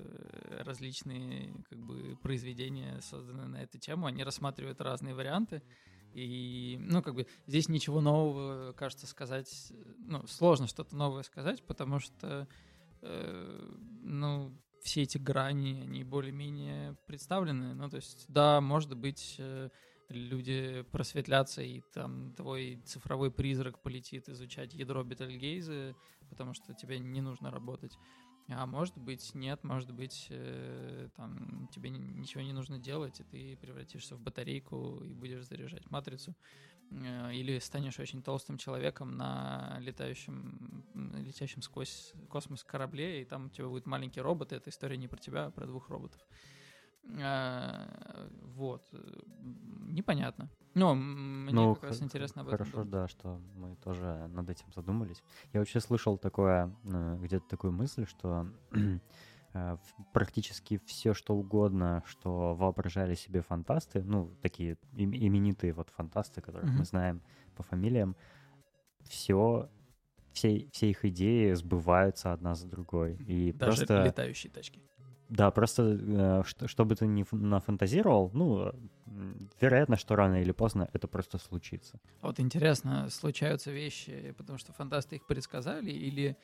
различные как бы произведения, созданные на эту тему, они рассматривают разные варианты, и, ну, как бы здесь ничего нового, кажется, сказать, ну, сложно что-то новое сказать, потому что, э, ну, все эти грани, они более-менее представлены. Ну, то есть, да, может быть, э, люди просветлятся, и там твой цифровой призрак полетит изучать ядро Бетельгейза, потому что тебе не нужно работать. А может быть, нет, может быть, э, там тебе ничего не нужно делать, и ты превратишься в батарейку и будешь заряжать матрицу. Э, или станешь очень толстым человеком на летающем, летящем сквозь космос корабле, и там у тебя будет маленький робот, и эта история не про тебя, а про двух роботов. А, вот. Непонятно. Но мне ну, как раз интересно об этом. Хорошо, да, что мы тоже над этим задумались. Я вообще слышал такое, э, где-то такую мысль, что (clears throat) Э, практически все, что угодно, что воображали себе фантасты, ну, такие именитые вот фантасты, которых mm-hmm. мы знаем по фамилиям, все, все, все их идеи сбываются одна за другой. И Даже просто... летающие тачки. Да, просто э, что, что бы ты ни нафантазировал, ну, вероятно, что рано или поздно это просто случится. Вот интересно, случаются вещи, потому что фантасты их предсказали, или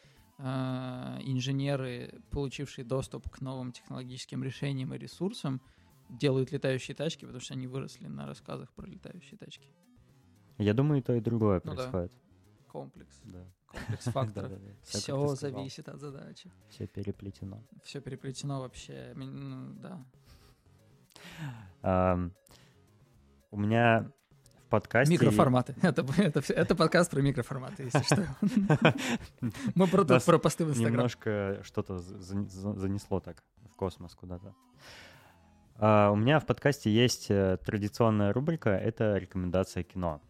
Э, инженеры, получившие доступ к новым технологическим решениям и ресурсам, делают летающие тачки, потому что они выросли на рассказах про летающие тачки. Я думаю, и то, и другое ну происходит. Да. Комплекс. Да. Комплекс (laughs) факторов. Все зависит от задачи. Все переплетено. Все переплетено вообще. Ну, да. У меня подкасте... Микроформаты. Это, это, это подкаст про микроформаты, если что. (laughs) Мы про, про посты в Инстаграм. Немножко что-то занесло так в космос куда-то. Uh, у меня в подкасте есть э, традиционная рубрика, это рекомендация кино.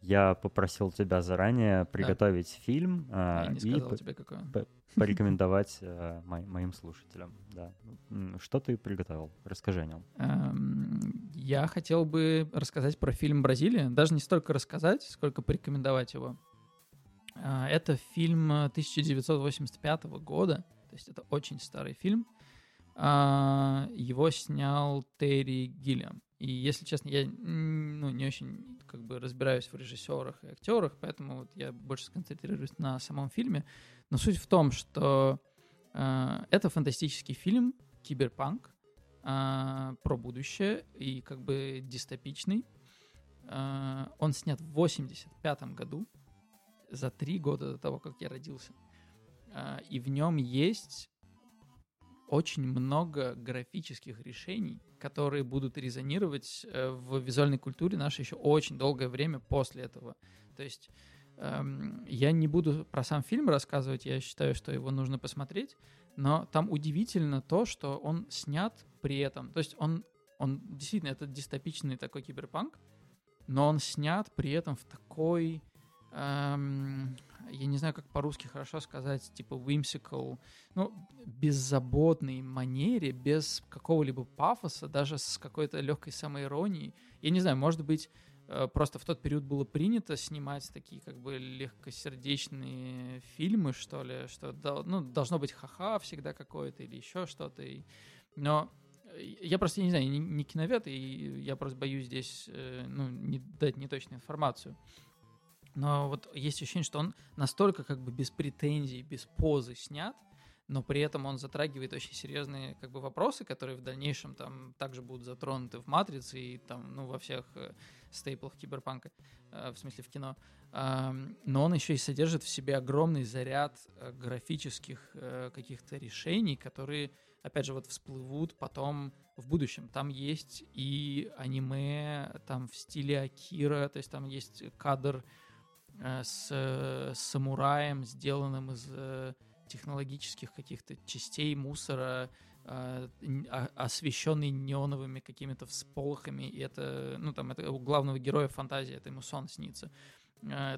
Я попросил тебя заранее приготовить да. фильм uh, и сказал тебе какое. порекомендовать uh, мо- моим слушателям. Да. Что ты приготовил? Расскажи о нем. Um, я хотел бы рассказать про фильм «Бразилия». Даже не столько рассказать, сколько порекомендовать его. Uh, это фильм 1985 года, то есть это очень старый фильм. Uh, его снял Терри Гиллиам. И, если честно, я ну, не очень как бы разбираюсь в режиссерах и актерах, поэтому вот я больше сконцентрируюсь на самом фильме. Но суть в том, что э, это фантастический фильм, киберпанк, э, про будущее и как бы дистопичный. Э, он снят в 85 году, за три года до того, как я родился. Э, и в нем есть очень много графических решений, которые будут резонировать э, в визуальной культуре нашей еще очень долгое время после этого. То есть эм, я не буду про сам фильм рассказывать, я считаю, что его нужно посмотреть, но там удивительно то, что он снят при этом. То есть он, он действительно, это дистопичный такой киберпанк, но он снят при этом в такой эм, я не знаю, как по-русски хорошо сказать, типа whimsical, ну, беззаботной манере, без какого-либо пафоса, даже с какой-то легкой самоиронией. Я не знаю, может быть, э, просто в тот период было принято снимать такие как бы легкосердечные фильмы, что ли, что ну, должно быть ха-ха всегда какое-то или еще что-то. Но я просто не знаю, не, не киновед, и я просто боюсь здесь э, ну, не дать неточную информацию. Но вот есть ощущение, что он настолько как бы без претензий, без позы снят, но при этом он затрагивает очень серьезные как бы вопросы, которые в дальнейшем там также будут затронуты в «Матрице» и там, ну, во всех э, стейплах киберпанка, э, в смысле в кино. Но он еще и содержит в себе огромный заряд э, графических каких-то решений, которые, опять же, вот всплывут потом в будущем. Там есть и аниме, там в стиле Акира, то есть там есть кадр с, э, с самураем, сделанным из э, технологических каких-то частей мусора, освещенный неоновыми какими-то всполохами, и это, ну, там, это у главного героя фантазия, это ему сон снится.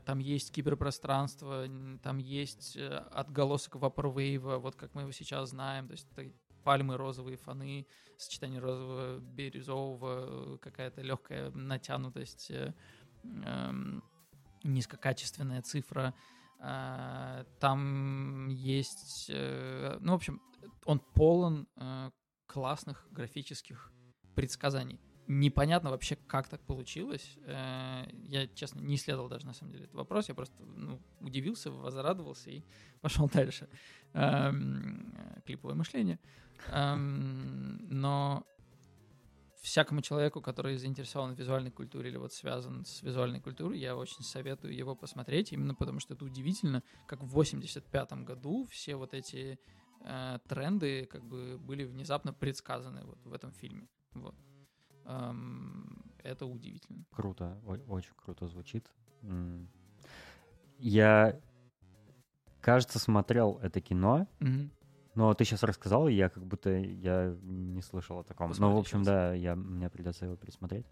Там есть киберпространство, там есть отголосок вапорвейва, вот как мы его сейчас знаем, то есть это пальмы, розовые фоны, сочетание розового, бирюзового, какая-то легкая натянутость, эм, низкокачественная цифра. А, там есть, э, ну, в общем, он полон э, классных графических предсказаний. Непонятно вообще, как так получилось. Э, я, честно, не исследовал даже, на самом деле, этот вопрос. Я просто ну, удивился, возрадовался и (laughs) пошел дальше. Эм, клиповое мышление. Эм, но всякому человеку, который заинтересован в визуальной культуре или вот связан с визуальной культурой, я очень советую его посмотреть, именно потому что это удивительно, как в 85 году все вот эти э, тренды как бы были внезапно предсказаны вот в этом фильме. Вот. Эм, Это удивительно. Круто, очень круто звучит. Я, кажется, смотрел это кино, угу. Но ты сейчас рассказал, и я как будто я не слышал о таком. Посмотри ну, в общем, сейчас. да, я, мне придется его пересмотреть.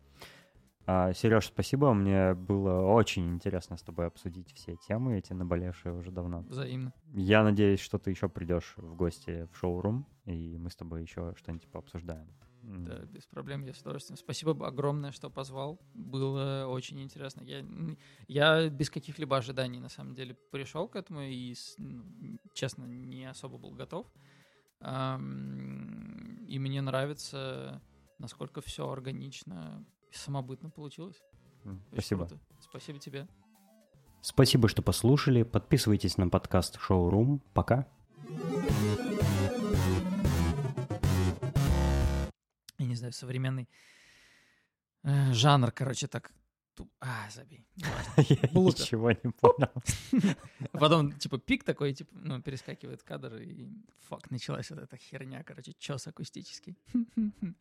А, Сереж, спасибо. Мне было очень интересно с тобой обсудить все темы эти наболевшие уже давно. Взаимно. Я надеюсь, что ты еще придешь в гости в шоурум, и мы с тобой еще что-нибудь пообсуждаем. Да, без проблем, я с удовольствием. Спасибо огромное, что позвал. Было очень интересно. Я, я без каких-либо ожиданий, на самом деле, пришел к этому и, честно, не особо был готов. И мне нравится, насколько все органично и самобытно получилось. Спасибо. Круто. Спасибо тебе. Спасибо, что послушали. Подписывайтесь на подкаст Шоурум. Пока. не знаю, современный э, жанр, короче, так. А, забей. (laughs) Я ничего не понял. (laughs) Потом, типа, пик такой, типа, ну, перескакивает кадр, и фак, началась вот эта херня, короче, чес акустический. (laughs)